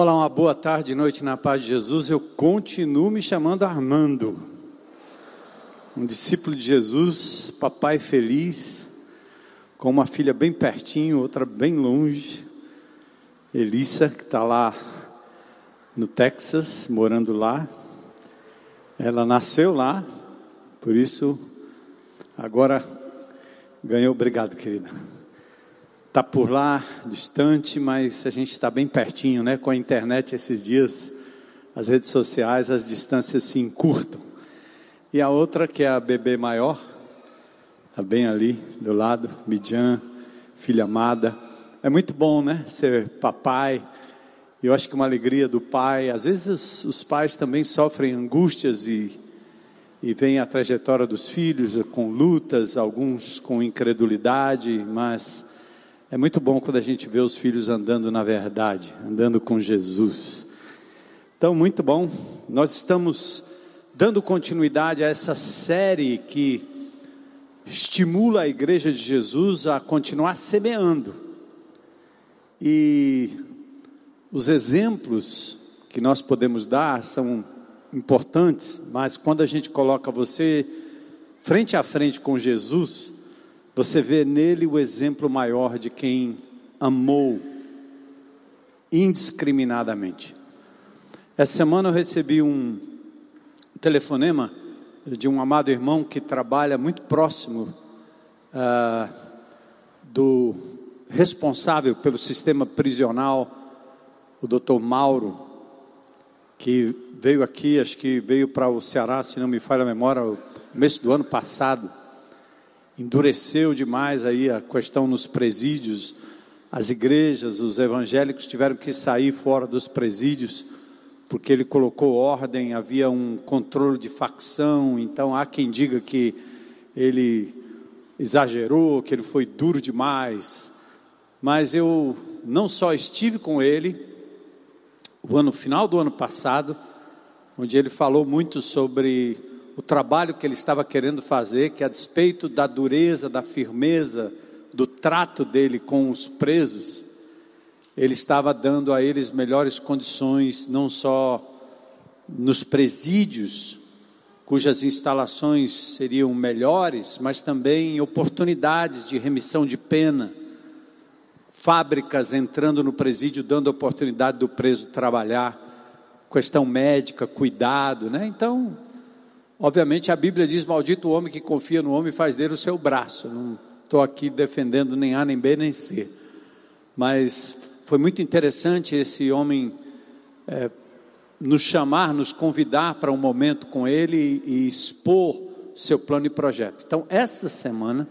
Olá, uma boa tarde, noite na paz de Jesus. Eu continuo me chamando Armando, um discípulo de Jesus, papai feliz, com uma filha bem pertinho, outra bem longe, Elissa, que está lá no Texas, morando lá. Ela nasceu lá, por isso agora ganhou. Obrigado, querida está por lá, distante, mas a gente está bem pertinho, né? Com a internet esses dias, as redes sociais, as distâncias se encurtam. E a outra, que é a bebê maior, está bem ali do lado, Midian, filha amada. É muito bom, né? Ser papai. Eu acho que uma alegria do pai. Às vezes os, pais também sofrem angústias e, e veem a trajetória dos filhos com lutas, alguns com incredulidade, mas é muito bom quando a gente vê os filhos andando na verdade, andando com Jesus. Então, muito bom. Nós estamos dando continuidade a essa série que estimula a igreja de Jesus a continuar semeando. E os exemplos que nós podemos dar são importantes, mas quando a gente coloca você frente a frente com Jesus, você vê nele o exemplo maior de quem amou indiscriminadamente. Essa semana eu recebi um telefonema de um amado irmão que trabalha muito próximo uh, do responsável pelo sistema prisional, o doutor Mauro, que veio aqui, acho que veio para o Ceará, se não me falha a memória, no mês do ano passado endureceu demais aí a questão nos presídios. As igrejas, os evangélicos tiveram que sair fora dos presídios porque ele colocou ordem, havia um controle de facção. Então há quem diga que ele exagerou, que ele foi duro demais. Mas eu não só estive com ele o ano final do ano passado, onde ele falou muito sobre o trabalho que ele estava querendo fazer, que a despeito da dureza, da firmeza, do trato dele com os presos, ele estava dando a eles melhores condições, não só nos presídios, cujas instalações seriam melhores, mas também oportunidades de remissão de pena, fábricas entrando no presídio, dando oportunidade do preso trabalhar, questão médica, cuidado, né? Então, Obviamente a Bíblia diz: Maldito o homem que confia no homem e faz dele o seu braço. Não estou aqui defendendo nem A, nem B, nem C. Mas foi muito interessante esse homem é, nos chamar, nos convidar para um momento com ele e expor seu plano e projeto. Então, esta semana,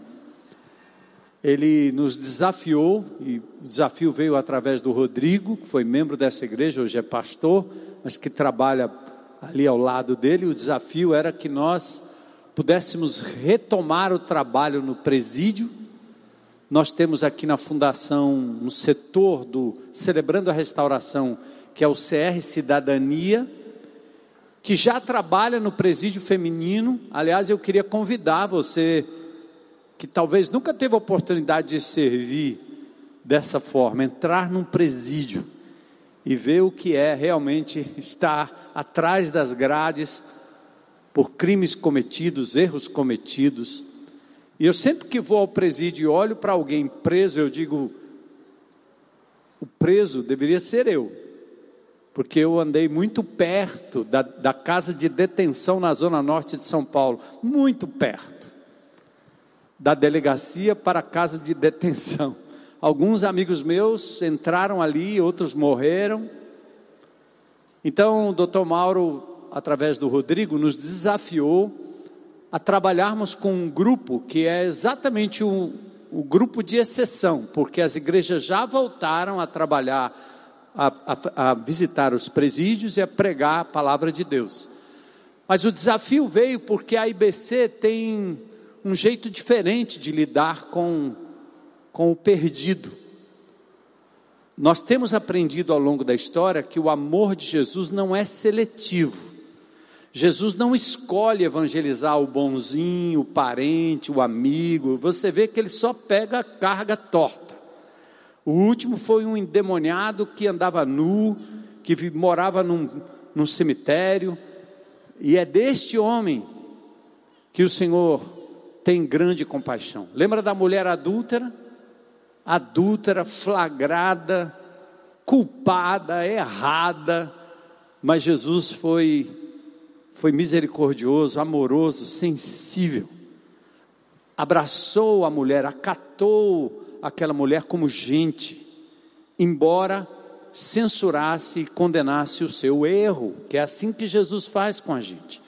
ele nos desafiou, e o desafio veio através do Rodrigo, que foi membro dessa igreja, hoje é pastor, mas que trabalha ali ao lado dele. O desafio era que nós pudéssemos retomar o trabalho no presídio. Nós temos aqui na fundação um setor do Celebrando a Restauração, que é o CR Cidadania, que já trabalha no presídio feminino. Aliás, eu queria convidar você que talvez nunca teve a oportunidade de servir dessa forma, entrar num presídio e ver o que é realmente estar atrás das grades por crimes cometidos, erros cometidos. E eu sempre que vou ao presídio e olho para alguém preso, eu digo: o preso deveria ser eu, porque eu andei muito perto da, da casa de detenção na zona norte de São Paulo muito perto da delegacia para a casa de detenção. Alguns amigos meus entraram ali, outros morreram. Então, o doutor Mauro, através do Rodrigo, nos desafiou a trabalharmos com um grupo que é exatamente o, o grupo de exceção, porque as igrejas já voltaram a trabalhar, a, a, a visitar os presídios e a pregar a palavra de Deus. Mas o desafio veio porque a IBC tem um jeito diferente de lidar com com o perdido. Nós temos aprendido ao longo da história que o amor de Jesus não é seletivo. Jesus não escolhe evangelizar o bonzinho, o parente, o amigo. Você vê que ele só pega a carga torta. O último foi um endemoniado que andava nu, que morava num, num cemitério, e é deste homem que o Senhor tem grande compaixão. Lembra da mulher adúltera? Adúltera, flagrada, culpada, errada, mas Jesus foi foi misericordioso, amoroso, sensível. Abraçou a mulher, acatou aquela mulher como gente, embora censurasse e condenasse o seu erro, que é assim que Jesus faz com a gente.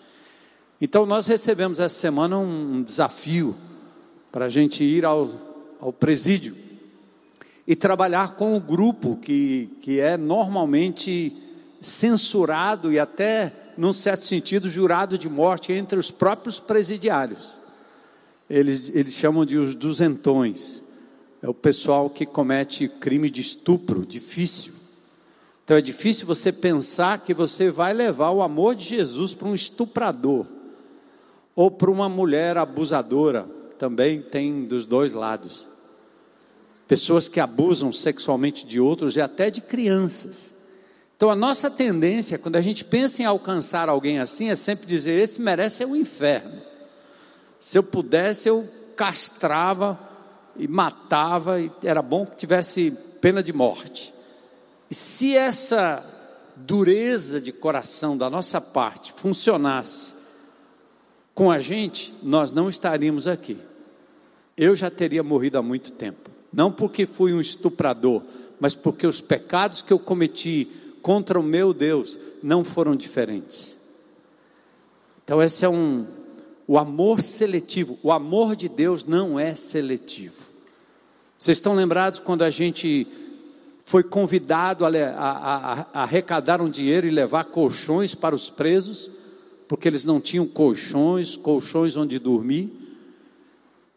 Então, nós recebemos essa semana um desafio para a gente ir ao, ao presídio e trabalhar com o grupo que, que é normalmente censurado e até, num certo sentido, jurado de morte entre os próprios presidiários. Eles, eles chamam de os duzentões. É o pessoal que comete crime de estupro, difícil. Então é difícil você pensar que você vai levar o amor de Jesus para um estuprador ou para uma mulher abusadora, também tem dos dois lados. Pessoas que abusam sexualmente de outros e até de crianças. Então a nossa tendência, quando a gente pensa em alcançar alguém assim, é sempre dizer: esse merece o inferno. Se eu pudesse, eu castrava e matava, e era bom que tivesse pena de morte. E se essa dureza de coração da nossa parte funcionasse com a gente, nós não estaríamos aqui. Eu já teria morrido há muito tempo. Não porque fui um estuprador, mas porque os pecados que eu cometi contra o meu Deus não foram diferentes. Então, esse é um. O amor seletivo. O amor de Deus não é seletivo. Vocês estão lembrados quando a gente foi convidado a, a, a, arrecadar um dinheiro e levar colchões para os presos? porque eles não tinham colchões, colchões onde dormir.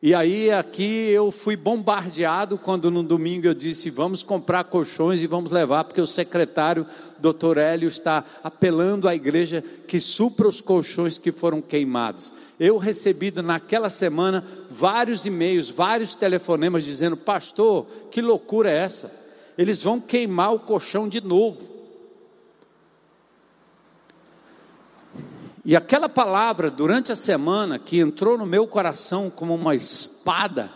E aí aqui eu fui bombardeado quando no domingo eu disse: vamos comprar colchões e vamos levar, porque o secretário, doutor Hélio, está apelando à igreja que supra os colchões que foram queimados. Eu recebi naquela semana vários e-mails, vários telefonemas dizendo: Pastor, que loucura é essa? Eles vão queimar o colchão de novo. E aquela palavra, durante a semana, que entrou no meu coração como uma espada,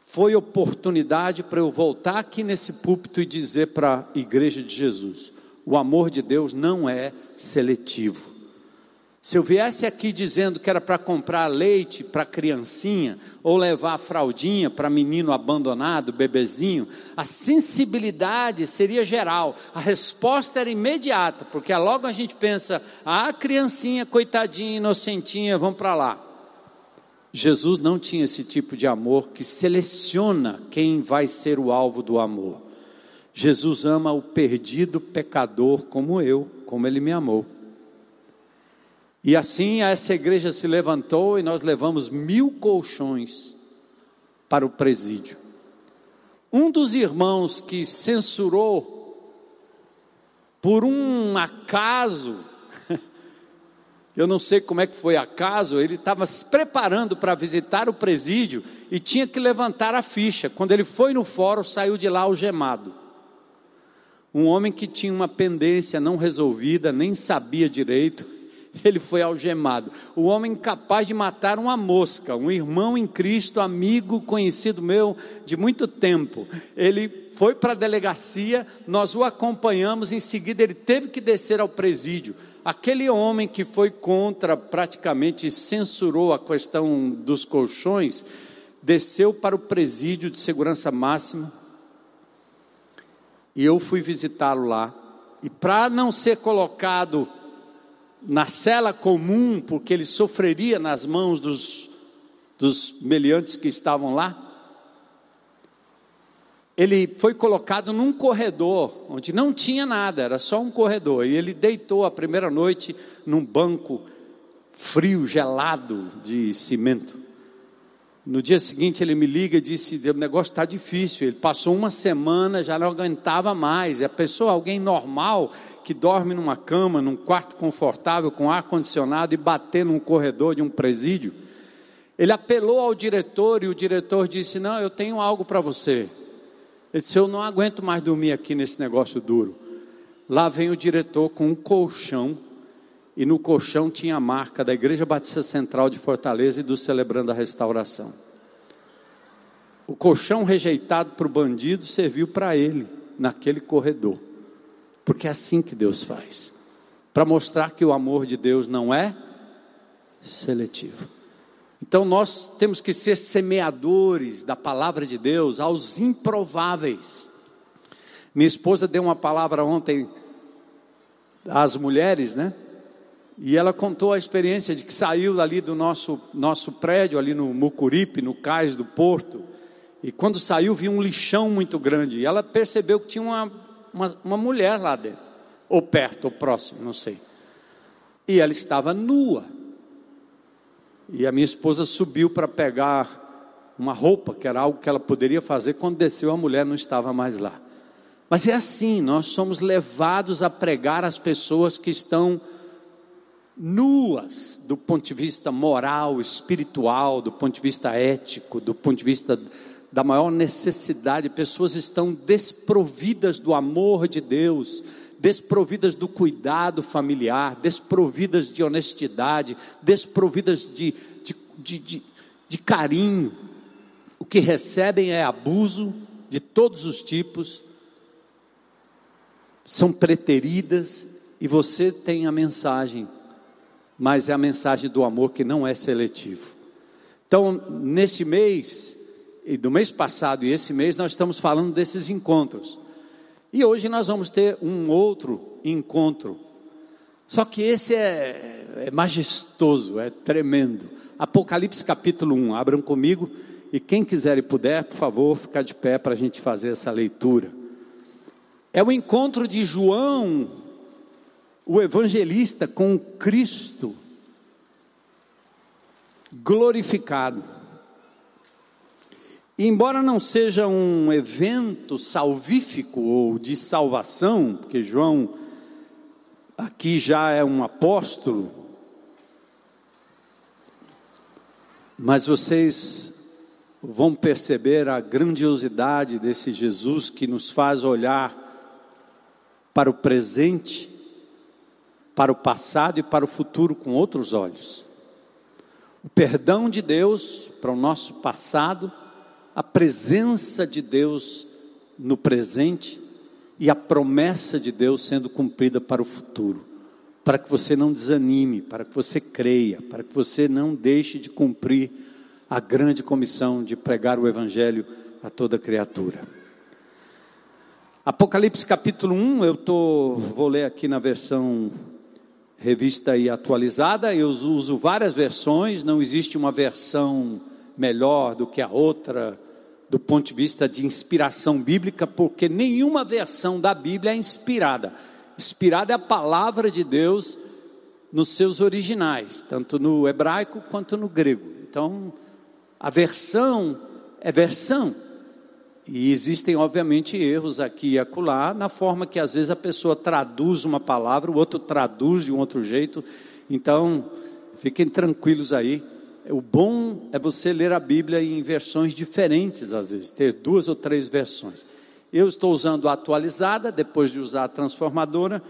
foi oportunidade para eu voltar aqui nesse púlpito e dizer para a igreja de Jesus: o amor de Deus não é seletivo. Se eu viesse aqui dizendo que era para comprar leite para criancinha, ou levar a fraldinha para menino abandonado, bebezinho, a sensibilidade seria geral, a resposta era imediata, porque logo a gente pensa, ah, criancinha, coitadinha, inocentinha, vamos para lá. Jesus não tinha esse tipo de amor que seleciona quem vai ser o alvo do amor. Jesus ama o perdido pecador como eu, como ele me amou. E assim essa igreja se levantou e nós levamos mil colchões para o presídio. Um dos irmãos que censurou, por um acaso, eu não sei como é que foi acaso, ele estava se preparando para visitar o presídio e tinha que levantar a ficha. Quando ele foi no fórum, saiu de lá algemado. Um homem que tinha uma pendência não resolvida, nem sabia direito, ele foi algemado. O homem capaz de matar uma mosca, um irmão em Cristo, amigo, conhecido meu de muito tempo. Ele foi para a delegacia, nós o acompanhamos, em seguida ele teve que descer ao presídio. Aquele homem que foi contra, praticamente censurou a questão dos colchões, desceu para o presídio de segurança máxima. E eu fui visitá-lo lá. E para não ser colocado na cela comum, porque ele sofreria nas mãos dos, dos meliantes que estavam lá. Ele foi colocado num corredor, onde não tinha nada, era só um corredor. E ele deitou a primeira noite num banco frio, gelado de cimento. No dia seguinte ele me liga e disse: o negócio está difícil. Ele passou uma semana, já não aguentava mais. E a pessoa, alguém normal, que dorme numa cama, num quarto confortável, com ar condicionado e bater num corredor de um presídio. Ele apelou ao diretor e o diretor disse: Não, eu tenho algo para você. Ele disse: Eu não aguento mais dormir aqui nesse negócio duro. Lá vem o diretor com um colchão, e no colchão tinha a marca da Igreja Batista Central de Fortaleza e do Celebrando a Restauração. O colchão rejeitado para o bandido serviu para ele, naquele corredor. Porque é assim que Deus faz para mostrar que o amor de Deus não é seletivo. Então nós temos que ser semeadores da palavra de Deus aos improváveis. Minha esposa deu uma palavra ontem às mulheres, né? E ela contou a experiência de que saiu ali do nosso, nosso prédio, ali no Mucuripe, no cais do porto, e quando saiu viu um lixão muito grande, e ela percebeu que tinha uma, uma, uma mulher lá dentro, ou perto, ou próximo, não sei. E ela estava nua. E a minha esposa subiu para pegar uma roupa, que era algo que ela poderia fazer, quando desceu a mulher não estava mais lá. Mas é assim, nós somos levados a pregar às pessoas que estão nuas do ponto de vista moral, espiritual, do ponto de vista ético, do ponto de vista da maior necessidade. Pessoas estão desprovidas do amor de Deus, desprovidas do cuidado familiar, desprovidas de honestidade, desprovidas de, de, de, de, de carinho. O que recebem é abuso de todos os tipos são preteridas e você tem a mensagem, mas é a mensagem do amor que não é seletivo. Então, nesse mês, e do mês passado e esse mês, nós estamos falando desses encontros. E hoje nós vamos ter um outro encontro. Só que esse é, é majestoso, é tremendo. Apocalipse capítulo 1, abram comigo. E quem quiser e puder, por favor, ficar de pé para a gente fazer essa leitura. É o encontro de João, o evangelista, com Cristo glorificado. Embora não seja um evento salvífico ou de salvação, porque João aqui já é um apóstolo, mas vocês vão perceber a grandiosidade desse Jesus que nos faz olhar para o presente, para o passado e para o futuro com outros olhos. O perdão de Deus para o nosso passado, a presença de Deus no presente e a promessa de Deus sendo cumprida para o futuro. Para que você não desanime, para que você creia, para que você não deixe de cumprir a grande comissão de pregar o Evangelho a toda criatura. Apocalipse capítulo 1, eu tô, vou ler aqui na versão revista e atualizada. Eu uso várias versões, não existe uma versão melhor do que a outra do ponto de vista de inspiração bíblica, porque nenhuma versão da Bíblia é inspirada. Inspirada é a palavra de Deus nos seus originais, tanto no hebraico quanto no grego. Então, a versão é versão. E existem, obviamente, erros aqui e acolá, na forma que às vezes a pessoa traduz uma palavra, o outro traduz de um outro jeito. Então, fiquem tranquilos aí. O bom é você ler a Bíblia em versões diferentes, às vezes, ter duas ou três versões. Eu estou usando a atualizada, depois de usar a transformadora,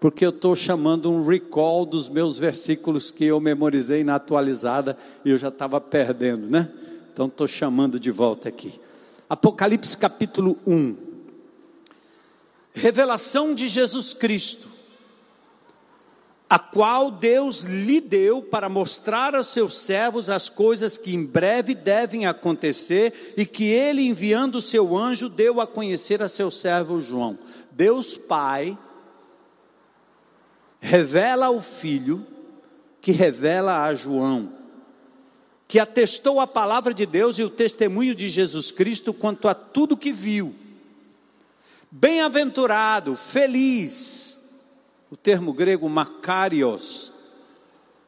porque eu estou chamando um recall dos meus versículos que eu memorizei na atualizada e eu já estava perdendo, né? Então estou chamando de volta aqui. Apocalipse capítulo 1. Revelação de Jesus Cristo, a qual Deus lhe deu para mostrar aos seus servos as coisas que em breve devem acontecer e que ele, enviando o seu anjo, deu a conhecer a seu servo João. Deus Pai revela ao Filho, que revela a João que atestou a palavra de Deus e o testemunho de Jesus Cristo quanto a tudo que viu. Bem-aventurado, feliz, o termo grego makarios,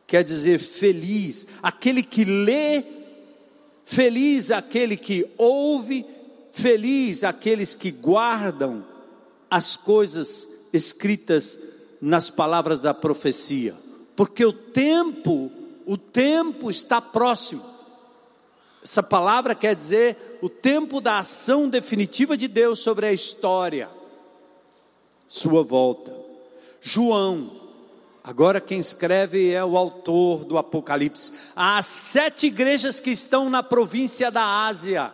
quer dizer feliz, aquele que lê, feliz aquele que ouve, feliz aqueles que guardam as coisas escritas nas palavras da profecia, porque o tempo o tempo está próximo. Essa palavra quer dizer o tempo da ação definitiva de Deus sobre a história. sua volta. João, agora quem escreve é o autor do Apocalipse. Há sete igrejas que estão na província da Ásia.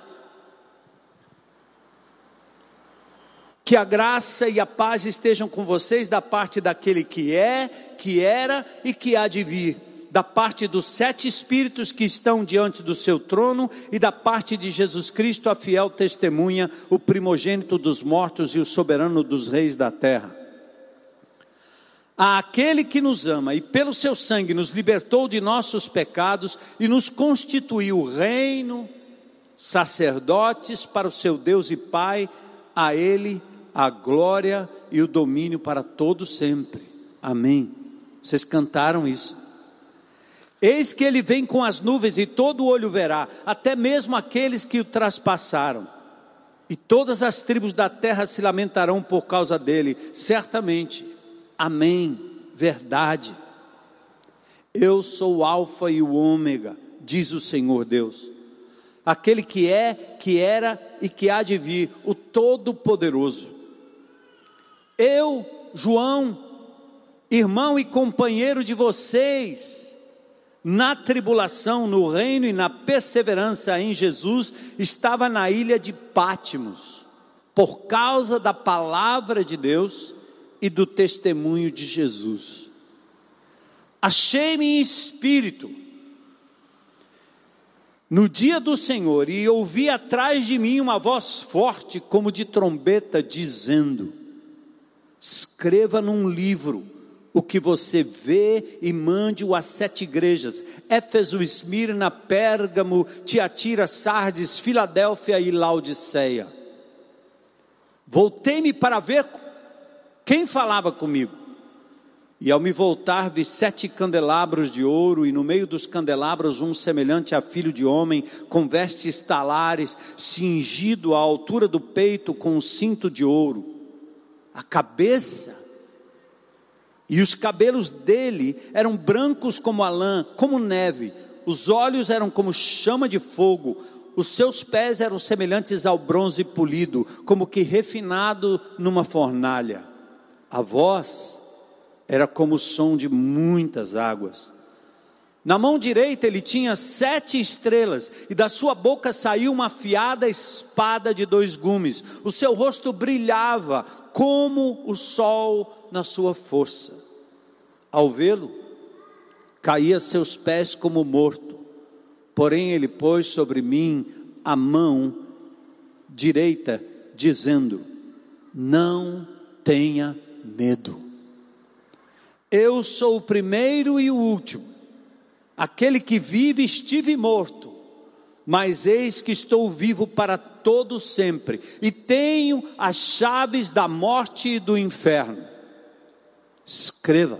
Que a graça e a paz estejam com vocês da parte daquele que é, que era e que há de vir, da parte dos sete espíritos que estão diante do seu trono e da parte de Jesus Cristo, a fiel testemunha, o primogênito dos mortos e o soberano dos reis da terra. A aquele que nos ama e pelo seu sangue nos libertou de nossos pecados e nos constituiu reino, sacerdotes para o seu Deus e Pai, a ele a glória e o domínio para todo sempre. Amém. Vocês cantaram isso. Eis que ele vem com as nuvens e todo olho verá, até mesmo aqueles que o traspassaram. E todas as tribos da terra se lamentarão por causa dele, certamente. Amém. Verdade. Eu sou o Alfa e o Ômega, diz o Senhor Deus. Aquele que é, que era e que há de vir, o Todo-Poderoso. Eu, João, irmão e companheiro de vocês, na tribulação, no reino e na perseverança em Jesus, estava na ilha de Pátimos, por causa da palavra de Deus e do testemunho de Jesus. Achei-me em espírito no dia do Senhor e ouvi atrás de mim uma voz forte, como de trombeta, dizendo: Escreva num livro o que você vê e mande-o às sete igrejas: Éfeso, Esmirna, Pérgamo, Tiatira, Sardes, Filadélfia e Laodiceia. Voltei-me para ver quem falava comigo. E ao me voltar, vi sete candelabros de ouro, e no meio dos candelabros um semelhante a filho de homem, com vestes talares, cingido à altura do peito com um cinto de ouro a cabeça e os cabelos dele eram brancos como a lã, como neve, os olhos eram como chama de fogo, os seus pés eram semelhantes ao bronze polido, como que refinado numa fornalha. A voz era como o som de muitas águas. Na mão direita ele tinha sete estrelas, e da sua boca saiu uma afiada espada de dois gumes. O seu rosto brilhava como o sol na sua força. Ao vê-lo, caía seus pés como morto. Porém, ele pôs sobre mim a mão direita, dizendo: Não tenha medo. Eu sou o primeiro e o último Aquele que vive estive morto, mas eis que estou vivo para todo sempre, e tenho as chaves da morte e do inferno. Escreva,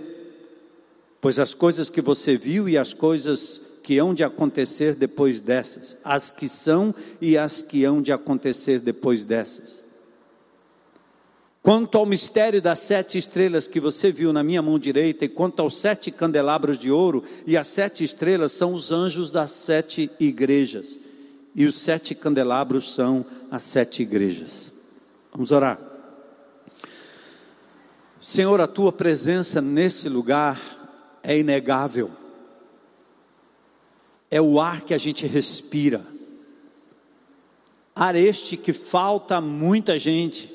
pois as coisas que você viu e as coisas que hão de acontecer depois dessas, as que são e as que hão de acontecer depois dessas. Quanto ao mistério das sete estrelas que você viu na minha mão direita, e quanto aos sete candelabros de ouro, e as sete estrelas são os anjos das sete igrejas, e os sete candelabros são as sete igrejas. Vamos orar. Senhor, a tua presença nesse lugar é inegável, é o ar que a gente respira, ar este que falta a muita gente.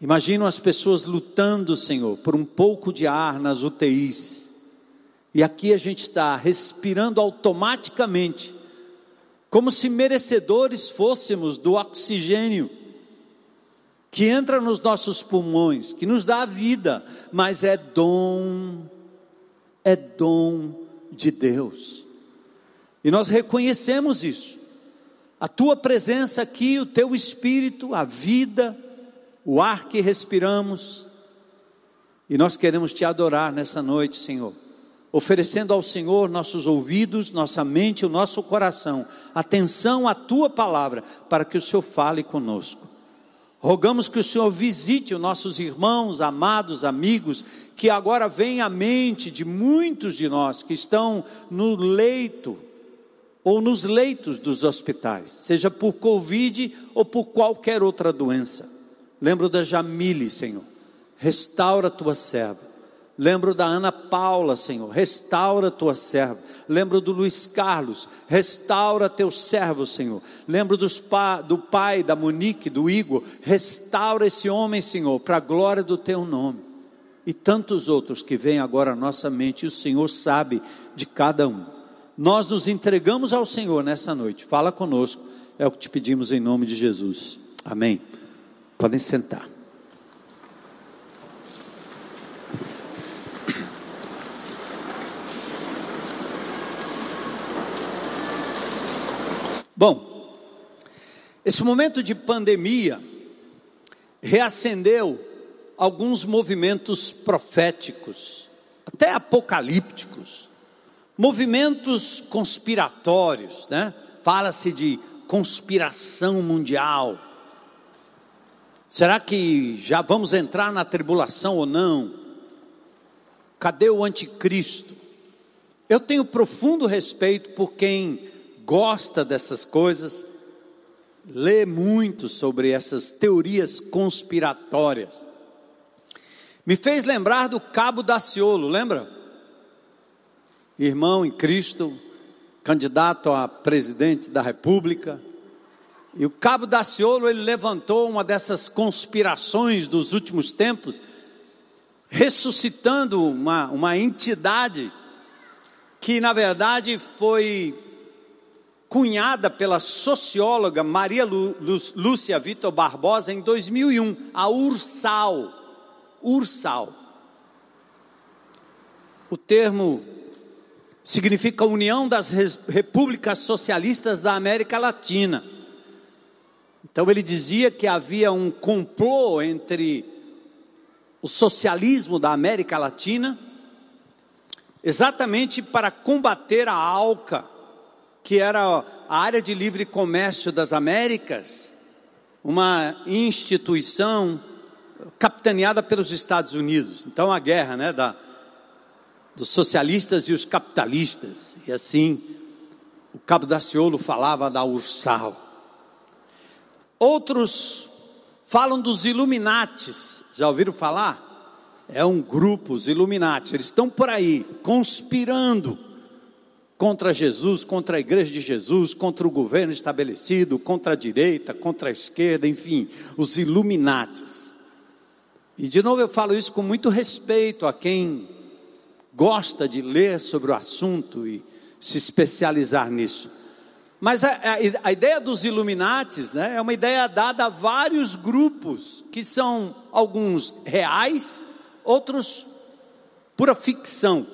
Imagino as pessoas lutando, Senhor, por um pouco de ar nas UTIs. E aqui a gente está respirando automaticamente, como se merecedores fôssemos do oxigênio que entra nos nossos pulmões, que nos dá a vida, mas é dom, é dom de Deus. E nós reconhecemos isso. A tua presença aqui, o teu espírito, a vida, o ar que respiramos, e nós queremos te adorar nessa noite, Senhor, oferecendo ao Senhor nossos ouvidos, nossa mente, o nosso coração, atenção à tua palavra, para que o Senhor fale conosco. Rogamos que o Senhor visite os nossos irmãos, amados, amigos, que agora vem à mente de muitos de nós que estão no leito ou nos leitos dos hospitais, seja por Covid ou por qualquer outra doença. Lembro da Jamile, Senhor. restaura a tua serva. Lembro da Ana Paula, Senhor, restaura tua serva. Lembro do Luiz Carlos, restaura teu servo, Senhor. Lembro pa, do pai, da Monique, do Igor, restaura esse homem, Senhor, para a glória do teu nome. E tantos outros que vêm agora à nossa mente, e o Senhor sabe de cada um. Nós nos entregamos ao Senhor nessa noite. Fala conosco, é o que te pedimos em nome de Jesus. Amém. Podem sentar. Bom, esse momento de pandemia reacendeu alguns movimentos proféticos, até apocalípticos, movimentos conspiratórios, né? Fala-se de conspiração mundial. Será que já vamos entrar na tribulação ou não? Cadê o anticristo? Eu tenho profundo respeito por quem gosta dessas coisas, lê muito sobre essas teorias conspiratórias. Me fez lembrar do Cabo Daciolo, lembra? Irmão em Cristo, candidato a presidente da República. E o Cabo Daciolo, ele levantou uma dessas conspirações dos últimos tempos, ressuscitando uma, uma entidade que, na verdade, foi cunhada pela socióloga Maria Lúcia Vitor Barbosa em 2001, a Ursal. Ursal. O termo significa União das Repúblicas Socialistas da América Latina. Então ele dizia que havia um complô entre o socialismo da América Latina, exatamente para combater a ALCA, que era a área de livre comércio das Américas, uma instituição capitaneada pelos Estados Unidos. Então a guerra, né, da, dos socialistas e os capitalistas. E assim, o Cabo Daciolo falava da Ursal. Outros falam dos Illuminates. Já ouviram falar? É um grupo, os Illuminati. Eles estão por aí, conspirando contra Jesus, contra a igreja de Jesus, contra o governo estabelecido, contra a direita, contra a esquerda, enfim, os Illuminates. E de novo eu falo isso com muito respeito a quem gosta de ler sobre o assunto e se especializar nisso. Mas a, a, a ideia dos Illuminates né, é uma ideia dada a vários grupos, que são alguns reais, outros pura ficção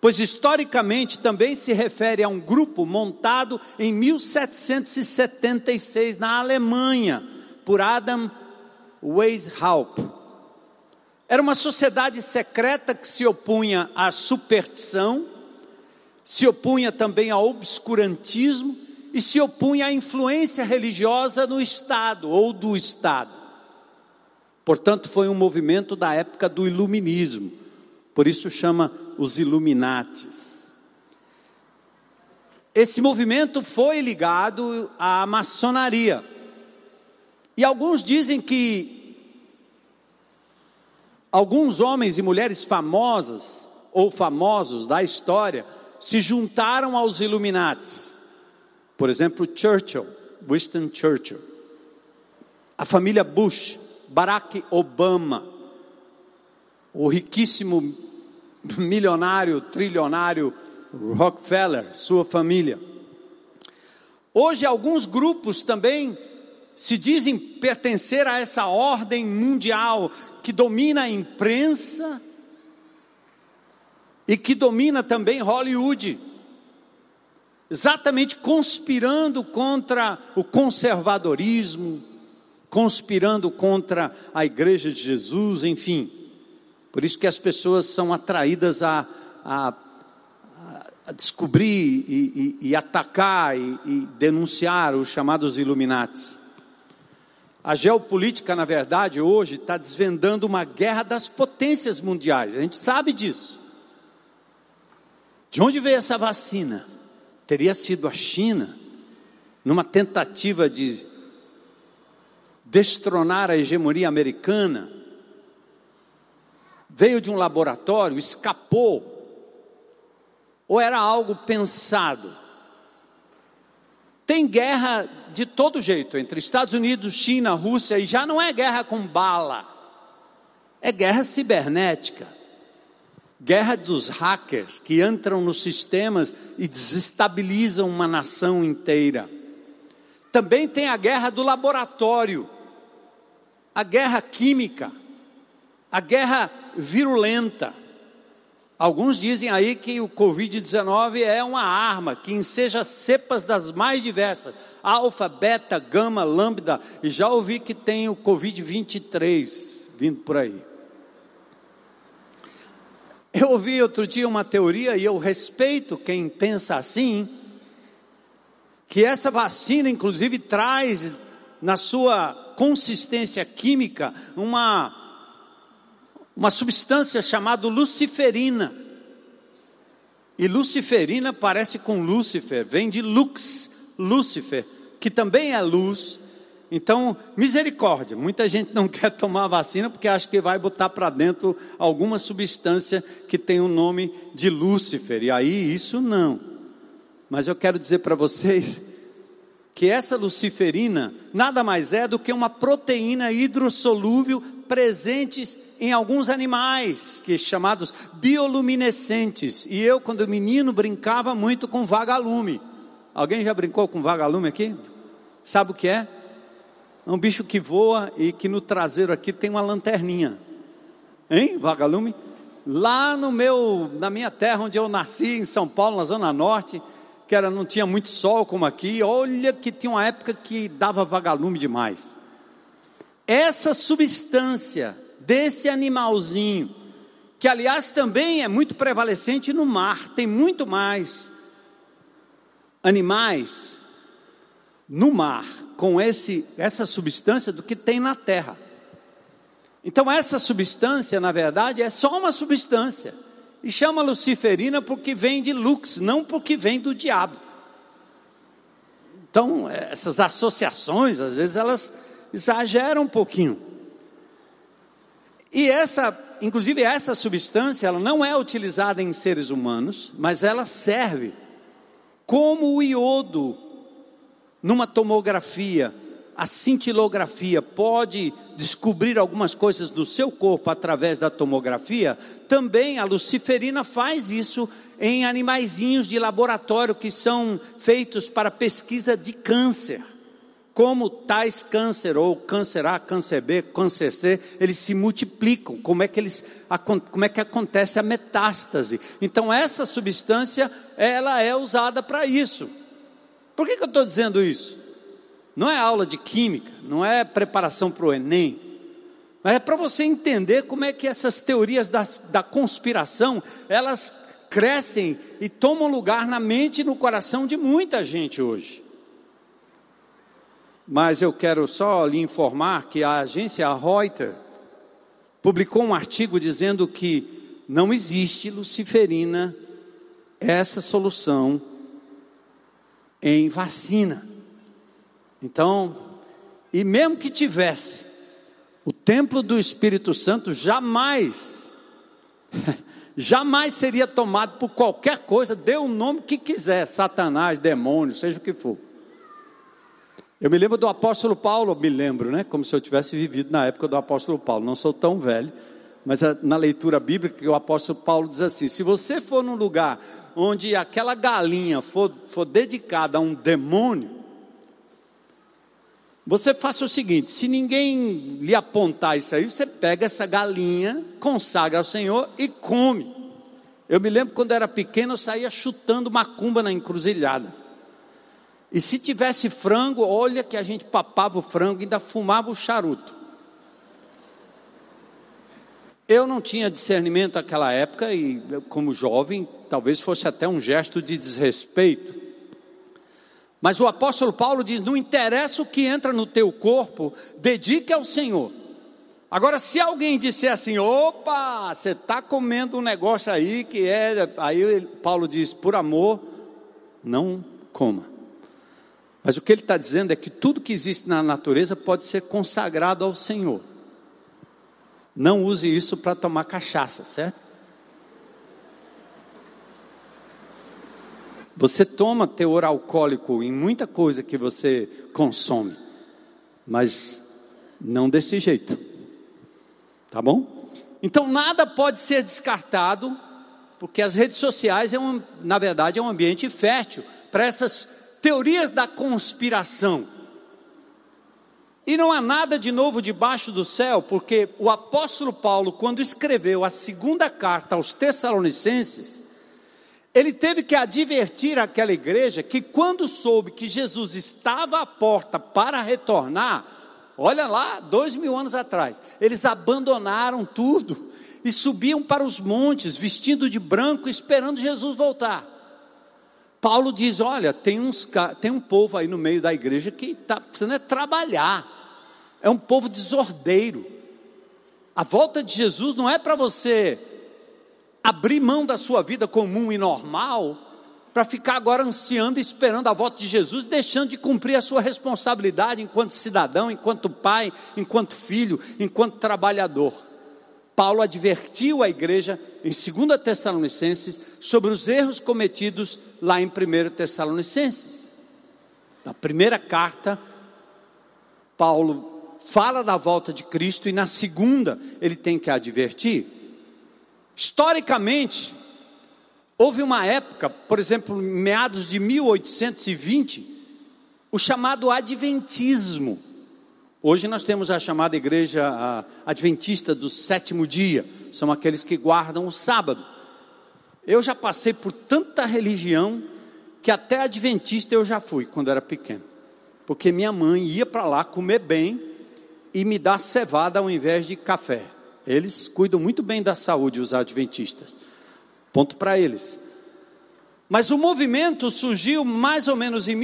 pois historicamente também se refere a um grupo montado em 1776 na Alemanha por Adam Weishaupt. Era uma sociedade secreta que se opunha à superstição, se opunha também ao obscurantismo e se opunha à influência religiosa no Estado ou do Estado. Portanto, foi um movimento da época do Iluminismo, por isso chama os Illuminates. Esse movimento foi ligado à maçonaria. E alguns dizem que alguns homens e mulheres famosas ou famosos da história se juntaram aos Illuminates. Por exemplo, Churchill, Winston Churchill. A família Bush, Barack Obama, o riquíssimo milionário, trilionário Rockefeller, sua família. Hoje, alguns grupos também se dizem pertencer a essa ordem mundial que domina a imprensa e que domina também Hollywood, exatamente conspirando contra o conservadorismo, conspirando contra a igreja de Jesus, enfim. Por isso que as pessoas são atraídas a, a, a descobrir e, e, e atacar e, e, denunciar os chamados Illuminates. A geopolítica, na verdade, hoje está desvendando uma guerra das potências mundiais, a gente sabe disso. De onde veio essa vacina? Teria sido a China, numa tentativa de destronar a hegemonia americana Veio de um laboratório, escapou, ou era algo pensado? Tem guerra de todo jeito entre Estados Unidos, China, Rússia, e já não é guerra com bala, é guerra cibernética. Guerra dos hackers que entram nos sistemas e desestabilizam uma nação inteira. Também tem a guerra do laboratório, a guerra química, a guerra virulenta. Alguns dizem aí que o Covid-19 é uma arma que enseja cepas das mais diversas, alfa, beta, gama, lambda, e já ouvi que tem o Covid-23 vindo por aí. Eu ouvi outro dia uma teoria, e eu respeito quem pensa assim, que essa vacina, inclusive, traz na sua consistência química uma uma substância chamada luciferina. E luciferina parece com Lúcifer, vem de lux, Lúcifer, que também é luz. Então, misericórdia. Muita gente não quer tomar vacina porque acha que vai botar para dentro alguma substância que tem o nome de Lúcifer. E aí, isso não. Mas eu quero dizer para vocês que essa luciferina nada mais é do que uma proteína hidrossolúvel presente em alguns animais, que chamados bioluminescentes. E eu, quando menino, brincava muito com vagalume. Alguém já brincou com vagalume aqui? Sabe o que é? É um bicho que voa e que no traseiro aqui tem uma lanterninha. Hein, vagalume? Lá no meu, na minha terra onde eu nasci, em São Paulo, na Zona Norte, que era, não tinha muito sol como aqui, olha que tinha uma época que dava vagalume demais. Essa substância desse animalzinho, que aliás também é muito prevalecente no mar, tem muito mais animais no mar com esse, essa substância do que tem na terra. Então, essa substância, na verdade, é só uma substância. E chama luciferina porque vem de lux, não porque vem do diabo. Então, essas associações, às vezes, elas exageram um pouquinho. E essa, inclusive essa substância, ela não é utilizada em seres humanos, mas ela serve como o iodo numa tomografia, a cintilografia pode descobrir algumas coisas do seu corpo através da tomografia, também a luciferina faz isso em animaizinhos de laboratório que são feitos para pesquisa de câncer como tais câncer, ou câncer A, câncer B, câncer C, eles se multiplicam, como é que, eles, como é que acontece a metástase. Então, essa substância, ela é usada para isso. Por que, que eu estou dizendo isso? Não é aula de química, não é preparação para o Enem, mas é para você entender como é que essas teorias da, da conspiração, elas crescem e tomam lugar na mente e no coração de muita gente hoje. Mas eu quero só lhe informar que a agência Reuters publicou um artigo dizendo que não existe luciferina, essa solução em vacina. Então, e mesmo que tivesse, o templo do Espírito Santo jamais, jamais seria tomado por qualquer coisa, dê o nome que quiser, Satanás, demônio, seja o que for. Eu me lembro do apóstolo Paulo, me lembro, né? Como se eu tivesse vivido na época do apóstolo Paulo. Não sou tão velho, mas na leitura bíblica o apóstolo Paulo diz assim: se você for num lugar onde aquela galinha for, for dedicada a um demônio, você faça o seguinte: se ninguém lhe apontar isso aí, você pega essa galinha, consagra ao Senhor e come. Eu me lembro quando era pequeno, eu saía chutando macumba na encruzilhada. E se tivesse frango, olha que a gente papava o frango e ainda fumava o charuto. Eu não tinha discernimento naquela época e, como jovem, talvez fosse até um gesto de desrespeito. Mas o apóstolo Paulo diz: não interessa o que entra no teu corpo, dedique ao Senhor. Agora, se alguém disser assim, opa, você está comendo um negócio aí que é. Aí Paulo diz: por amor, não coma. Mas o que ele está dizendo é que tudo que existe na natureza pode ser consagrado ao Senhor. Não use isso para tomar cachaça, certo? Você toma teor alcoólico em muita coisa que você consome, mas não desse jeito. Tá bom? Então nada pode ser descartado, porque as redes sociais é um, na verdade é um ambiente fértil para essas teorias da conspiração. E não há nada de novo debaixo do céu, porque o apóstolo Paulo, quando escreveu a segunda carta aos Tessalonicenses, ele teve que advertir aquela igreja que, quando soube que Jesus estava à porta para retornar, olha lá, dois mil anos atrás, eles abandonaram tudo e subiam para os montes, vestindo de branco, esperando Jesus voltar. Paulo diz: Olha, tem, uns, tem um povo aí no meio da igreja que está precisando é trabalhar, é um povo desordeiro. A volta de Jesus não é para você abrir mão da sua vida comum e normal para ficar agora ansiando e esperando a volta de Jesus, deixando de cumprir a sua responsabilidade enquanto cidadão, enquanto pai, enquanto filho, enquanto trabalhador. Paulo advertiu a igreja em 2 Tessalonicenses sobre os erros cometidos lá em 1 Tessalonicenses. Na primeira carta, Paulo fala da volta de Cristo e na segunda ele tem que advertir Historicamente, houve uma época, por exemplo, em meados de 1820, o chamado Adventismo. Hoje nós temos a chamada igreja adventista do sétimo dia, são aqueles que guardam o sábado. Eu já passei por tanta religião que até adventista eu já fui quando era pequeno, porque minha mãe ia para lá comer bem e me dar cevada ao invés de café. Eles cuidam muito bem da saúde, os adventistas. Ponto para eles. Mas o movimento surgiu mais ou menos em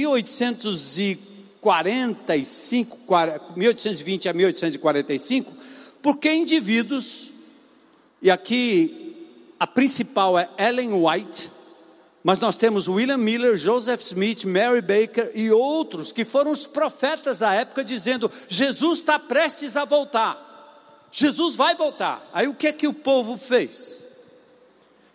1845, 1820 a 1845, porque indivíduos, e aqui a principal é Ellen White, mas nós temos William Miller, Joseph Smith, Mary Baker e outros que foram os profetas da época dizendo: Jesus está prestes a voltar. Jesus vai voltar. Aí o que é que o povo fez?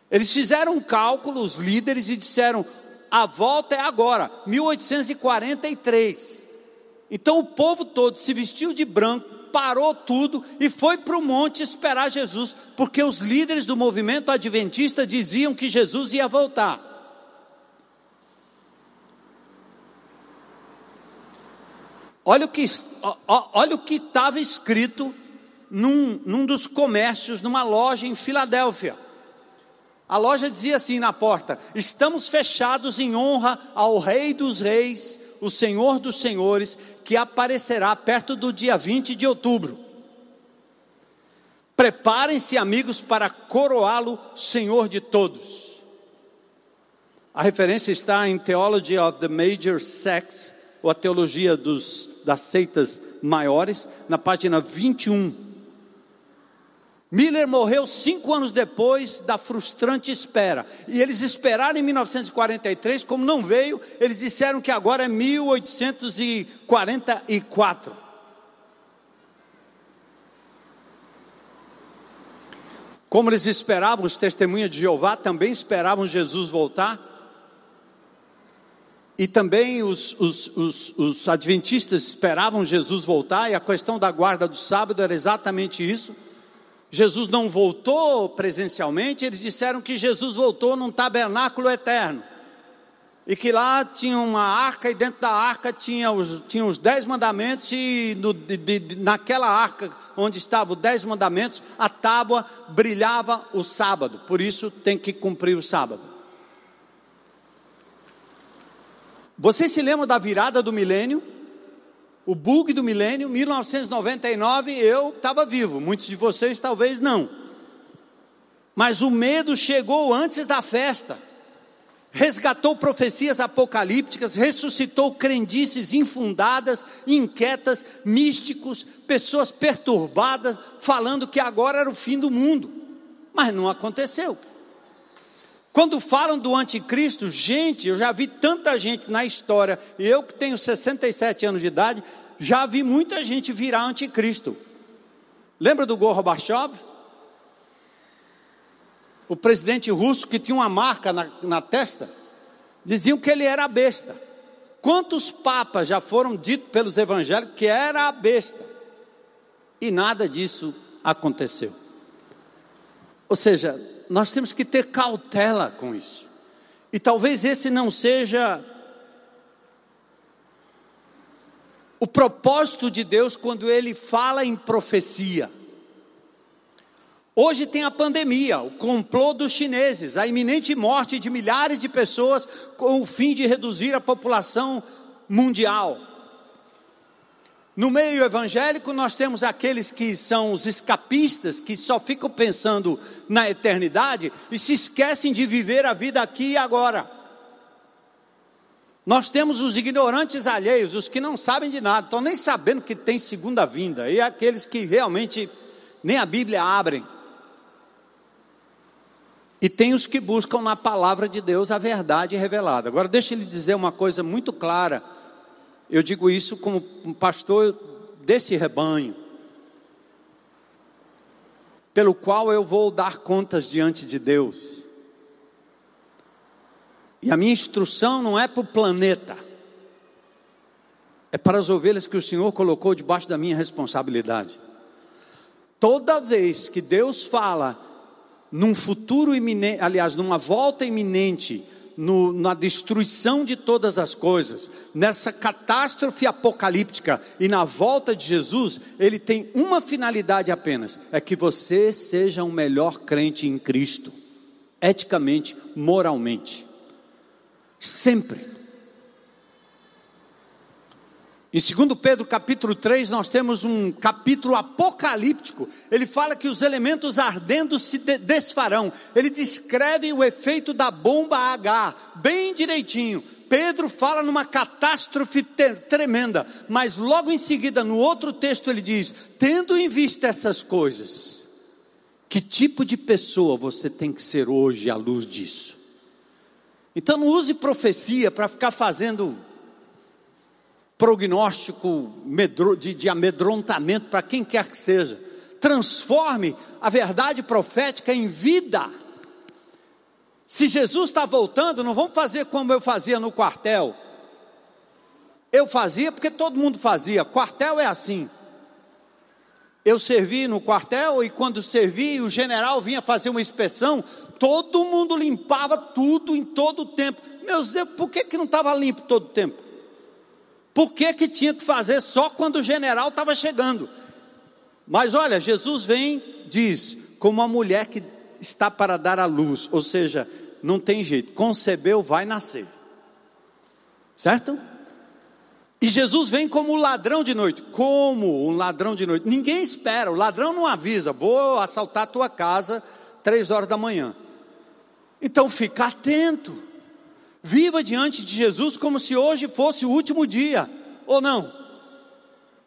Eles fizeram um cálculo, os líderes, e disseram: a volta é agora, 1843. Então o povo todo se vestiu de branco, parou tudo e foi para o monte esperar Jesus, porque os líderes do movimento adventista diziam que Jesus ia voltar. Olha o que o que estava escrito num, num dos comércios, numa loja em Filadélfia. A loja dizia assim na porta: Estamos fechados em honra ao Rei dos Reis, o Senhor dos Senhores, que aparecerá perto do dia 20 de outubro. Preparem-se, amigos, para coroá-lo Senhor de todos. A referência está em Theology of the Major Sects, ou a teologia dos, das seitas maiores, na página 21 Miller morreu cinco anos depois da frustrante espera. E eles esperaram em 1943, como não veio, eles disseram que agora é 1844. Como eles esperavam, os testemunhas de Jeová também esperavam Jesus voltar. E também os, os, os, os adventistas esperavam Jesus voltar, e a questão da guarda do sábado era exatamente isso. Jesus não voltou presencialmente, eles disseram que Jesus voltou num tabernáculo eterno. E que lá tinha uma arca, e dentro da arca tinha os, tinha os dez mandamentos, e no, de, de, naquela arca onde estavam os dez mandamentos, a tábua brilhava o sábado, por isso tem que cumprir o sábado. Você se lembra da virada do milênio? O bug do milênio, 1999, eu estava vivo, muitos de vocês talvez não. Mas o medo chegou antes da festa, resgatou profecias apocalípticas, ressuscitou crendices infundadas, inquietas, místicos, pessoas perturbadas, falando que agora era o fim do mundo, mas não aconteceu. Quando falam do anticristo, gente, eu já vi tanta gente na história, eu que tenho 67 anos de idade, já vi muita gente virar anticristo. Lembra do Gorbachev? O presidente russo que tinha uma marca na, na testa? Diziam que ele era besta. Quantos papas já foram ditos pelos evangélicos que era a besta? E nada disso aconteceu. Ou seja, nós temos que ter cautela com isso. E talvez esse não seja o propósito de Deus quando ele fala em profecia. Hoje tem a pandemia, o complô dos chineses, a iminente morte de milhares de pessoas com o fim de reduzir a população mundial. No meio evangélico, nós temos aqueles que são os escapistas, que só ficam pensando na eternidade e se esquecem de viver a vida aqui e agora. Nós temos os ignorantes alheios, os que não sabem de nada, estão nem sabendo que tem segunda vinda, e aqueles que realmente nem a Bíblia abrem. E tem os que buscam na palavra de Deus a verdade revelada. Agora, deixa ele dizer uma coisa muito clara. Eu digo isso como pastor desse rebanho, pelo qual eu vou dar contas diante de Deus. E a minha instrução não é para o planeta, é para as ovelhas que o Senhor colocou debaixo da minha responsabilidade. Toda vez que Deus fala num futuro iminente, aliás, numa volta iminente, no, na destruição de todas as coisas, nessa catástrofe apocalíptica e na volta de Jesus, ele tem uma finalidade apenas: é que você seja um melhor crente em Cristo, eticamente, moralmente. Sempre. Em 2 Pedro capítulo 3, nós temos um capítulo apocalíptico. Ele fala que os elementos ardendo se desfarão. Ele descreve o efeito da bomba H, bem direitinho. Pedro fala numa catástrofe tremenda, mas logo em seguida, no outro texto, ele diz: tendo em vista essas coisas, que tipo de pessoa você tem que ser hoje à luz disso? Então não use profecia para ficar fazendo prognóstico de, amedrontamento para quem quer que seja. Transforme a verdade profética em vida. Se Jesus está voltando, não vamos fazer como eu fazia no quartel. Eu fazia porque todo mundo fazia. Quartel é assim. Eu servi no quartel e quando servi, o general vinha fazer uma inspeção, todo mundo limpava tudo em todo o tempo. Meus Deus, por que, que não estava limpo todo o tempo? Por que, que tinha que fazer só quando o general estava chegando? Mas olha, Jesus vem, diz, como uma mulher que está para dar à luz, ou seja, não tem jeito, concebeu, vai nascer. Certo? E Jesus vem como ladrão de noite. Como um ladrão de noite? Ninguém espera, o ladrão não avisa, vou assaltar a tua casa três horas da manhã. Então fica atento. Viva diante de Jesus como se hoje fosse o último dia, ou não?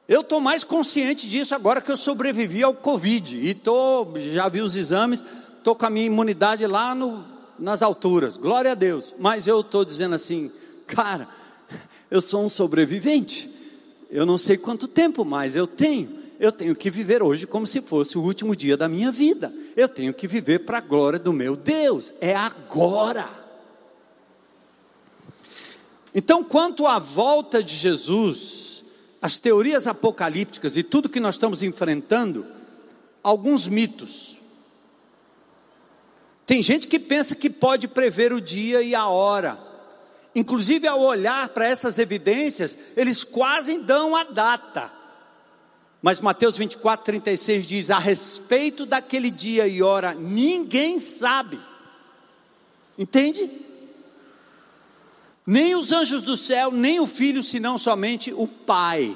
Eu estou mais consciente disso agora que eu sobrevivi ao Covid e tô, já vi os exames, estou com a minha imunidade lá no, nas alturas, glória a Deus. Mas eu estou dizendo assim, cara, eu sou um sobrevivente. Eu não sei quanto tempo mais eu tenho. Eu tenho que viver hoje como se fosse o último dia da minha vida. Eu tenho que viver para a glória do meu Deus. É agora. Então, quanto à volta de Jesus, as teorias apocalípticas e tudo que nós estamos enfrentando, alguns mitos. Tem gente que pensa que pode prever o dia e a hora. Inclusive, ao olhar para essas evidências, eles quase dão a data. Mas Mateus 24, 36 diz: a respeito daquele dia e hora, ninguém sabe. Entende? Nem os anjos do céu, nem o filho, senão somente o Pai.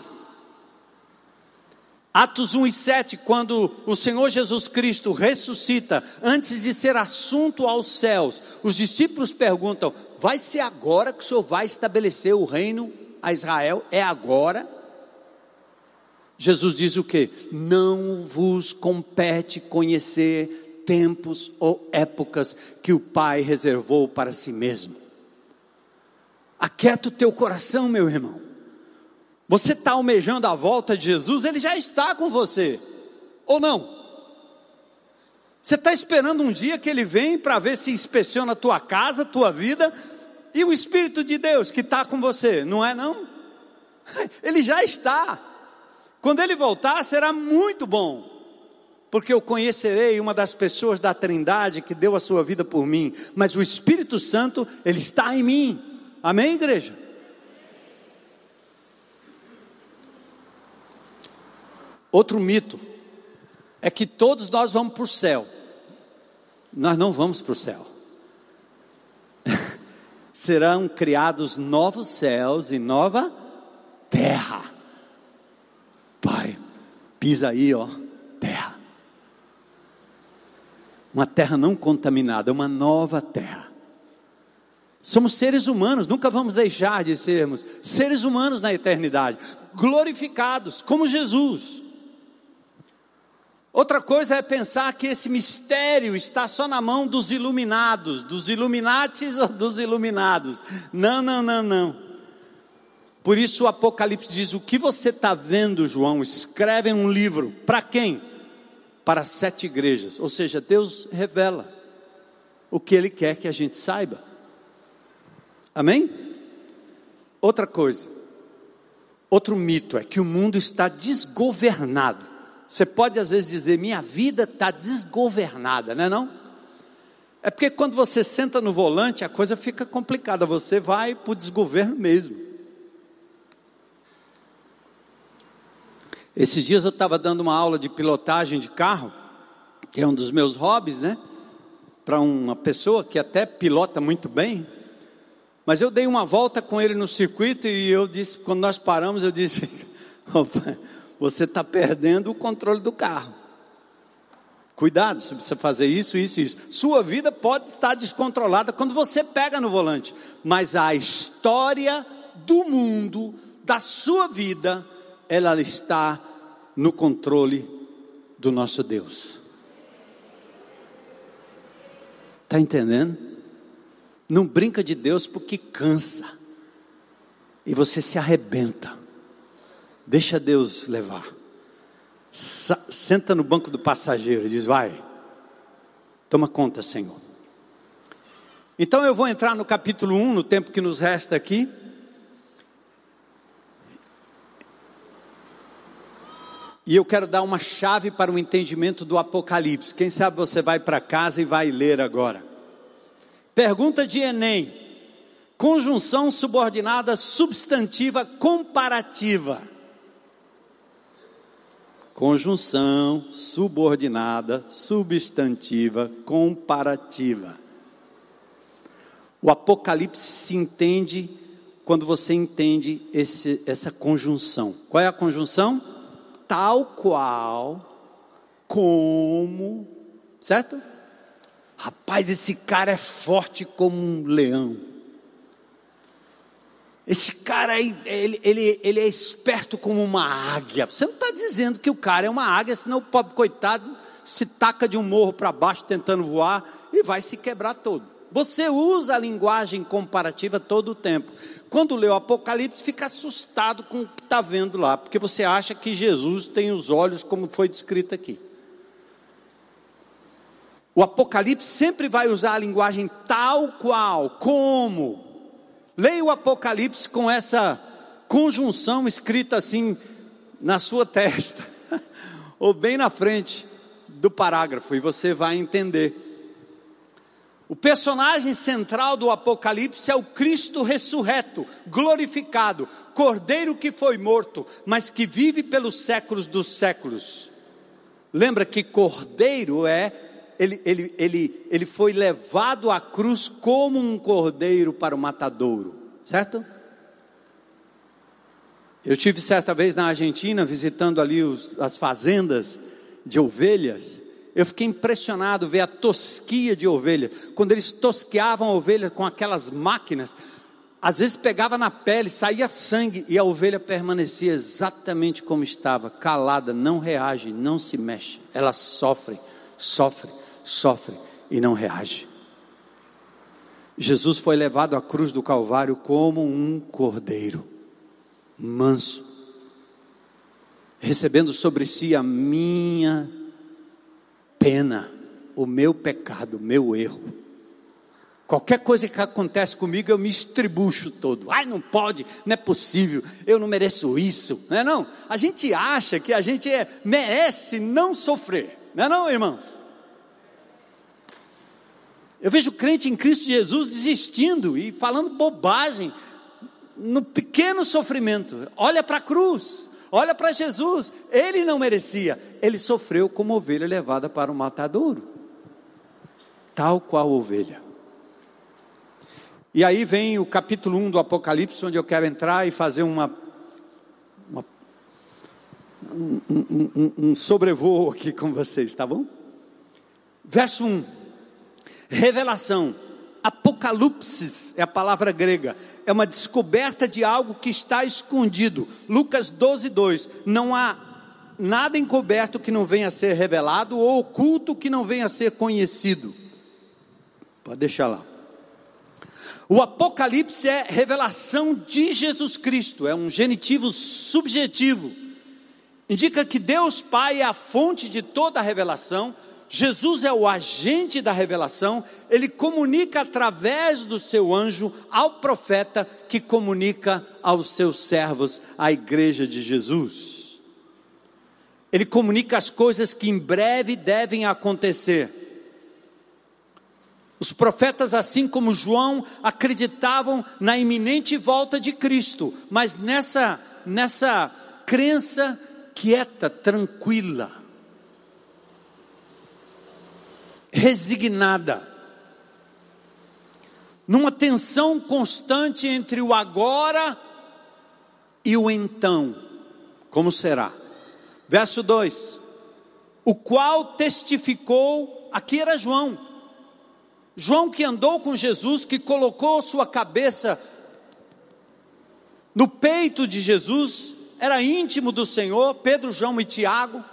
Atos 1 e 7, quando o Senhor Jesus Cristo ressuscita, antes de ser assunto aos céus, os discípulos perguntam: Vai ser agora que o Senhor vai estabelecer o reino a Israel? É agora? Jesus diz o que? Não vos compete conhecer tempos ou épocas que o Pai reservou para si mesmo. Aquieta o teu coração, meu irmão. Você está almejando a volta de Jesus, ele já está com você. Ou não? Você está esperando um dia que ele vem para ver se inspeciona a tua casa, a tua vida, e o Espírito de Deus que está com você, não é não? Ele já está. Quando ele voltar, será muito bom, porque eu conhecerei uma das pessoas da Trindade que deu a sua vida por mim, mas o Espírito Santo, ele está em mim. Amém, igreja? Outro mito é que todos nós vamos para o céu. Nós não vamos para o céu. Serão criados novos céus e nova terra. Pai, pisa aí, ó, terra. Uma terra não contaminada, uma nova terra. Somos seres humanos, nunca vamos deixar de sermos seres humanos na eternidade, glorificados como Jesus. Outra coisa é pensar que esse mistério está só na mão dos iluminados, dos iluminatis ou dos iluminados. Não, não, não, não. Por isso o Apocalipse diz: o que você está vendo, João, escreve em um livro. Para quem? Para sete igrejas. Ou seja, Deus revela o que Ele quer que a gente saiba. Amém? Outra coisa, outro mito é que o mundo está desgovernado. Você pode às vezes dizer, minha vida está desgovernada, não é não? É porque quando você senta no volante, a coisa fica complicada, você vai para o desgoverno mesmo. Esses dias eu estava dando uma aula de pilotagem de carro, que é um dos meus hobbies, né? Para uma pessoa que até pilota muito bem. Mas eu dei uma volta com ele no circuito e eu disse, quando nós paramos, eu disse, você está perdendo o controle do carro. Cuidado, se você fazer isso, isso, isso. Sua vida pode estar descontrolada quando você pega no volante, mas a história do mundo, da sua vida, ela está no controle do nosso Deus. Está entendendo? Não brinca de Deus porque cansa, e você se arrebenta. Deixa Deus levar. Senta no banco do passageiro e diz: Vai, toma conta, Senhor. Então eu vou entrar no capítulo 1, no tempo que nos resta aqui. E eu quero dar uma chave para o entendimento do Apocalipse. Quem sabe você vai para casa e vai ler agora. Pergunta de Enem: conjunção subordinada substantiva comparativa. Conjunção subordinada, substantiva, comparativa. O Apocalipse se entende quando você entende esse, essa conjunção. Qual é a conjunção? Tal qual, como, certo? Rapaz, esse cara é forte como um leão. Esse cara, ele, ele, ele é esperto como uma águia. Você não está dizendo que o cara é uma águia, senão o pobre coitado se taca de um morro para baixo tentando voar e vai se quebrar todo. Você usa a linguagem comparativa todo o tempo. Quando lê o Apocalipse, fica assustado com o que está vendo lá, porque você acha que Jesus tem os olhos como foi descrito aqui. O Apocalipse sempre vai usar a linguagem tal qual, como, Leia o Apocalipse com essa conjunção escrita assim na sua testa, ou bem na frente do parágrafo, e você vai entender. O personagem central do Apocalipse é o Cristo ressurreto, glorificado, Cordeiro que foi morto, mas que vive pelos séculos dos séculos. Lembra que Cordeiro é ele, ele, ele, ele foi levado à cruz como um cordeiro para o matadouro, certo? Eu tive certa vez na Argentina visitando ali os, as fazendas de ovelhas. Eu fiquei impressionado ver a tosquia de ovelha. Quando eles tosqueavam a ovelha com aquelas máquinas, às vezes pegava na pele, saía sangue e a ovelha permanecia exatamente como estava, calada, não reage, não se mexe. Ela sofre, sofre sofre e não reage. Jesus foi levado à cruz do Calvário como um cordeiro, manso, recebendo sobre si a minha pena, o meu pecado, o meu erro. Qualquer coisa que acontece comigo, eu me estribucho todo. Ai, não pode, não é possível, eu não mereço isso. Não é não? A gente acha que a gente é, merece não sofrer. Não é não, irmãos? Eu vejo crente em Cristo Jesus desistindo e falando bobagem no pequeno sofrimento. Olha para a cruz, olha para Jesus. Ele não merecia, ele sofreu como ovelha levada para o matadouro, tal qual ovelha. E aí vem o capítulo 1 do Apocalipse, onde eu quero entrar e fazer uma, uma um, um, um, sobrevoo aqui com vocês, tá bom? Verso 1 Revelação, apocalipse é a palavra grega, é uma descoberta de algo que está escondido. Lucas 12, 2. Não há nada encoberto que não venha a ser revelado, ou oculto que não venha a ser conhecido. Pode deixar lá. O Apocalipse é revelação de Jesus Cristo, é um genitivo subjetivo. Indica que Deus Pai é a fonte de toda a revelação, Jesus é o agente da revelação, ele comunica através do seu anjo ao profeta, que comunica aos seus servos, à igreja de Jesus. Ele comunica as coisas que em breve devem acontecer. Os profetas, assim como João, acreditavam na iminente volta de Cristo, mas nessa, nessa crença quieta, tranquila resignada, numa tensão constante entre o agora e o então. Como será? Verso 2: O qual testificou, aqui era João, João que andou com Jesus, que colocou sua cabeça no peito de Jesus, era íntimo do Senhor, Pedro, João e Tiago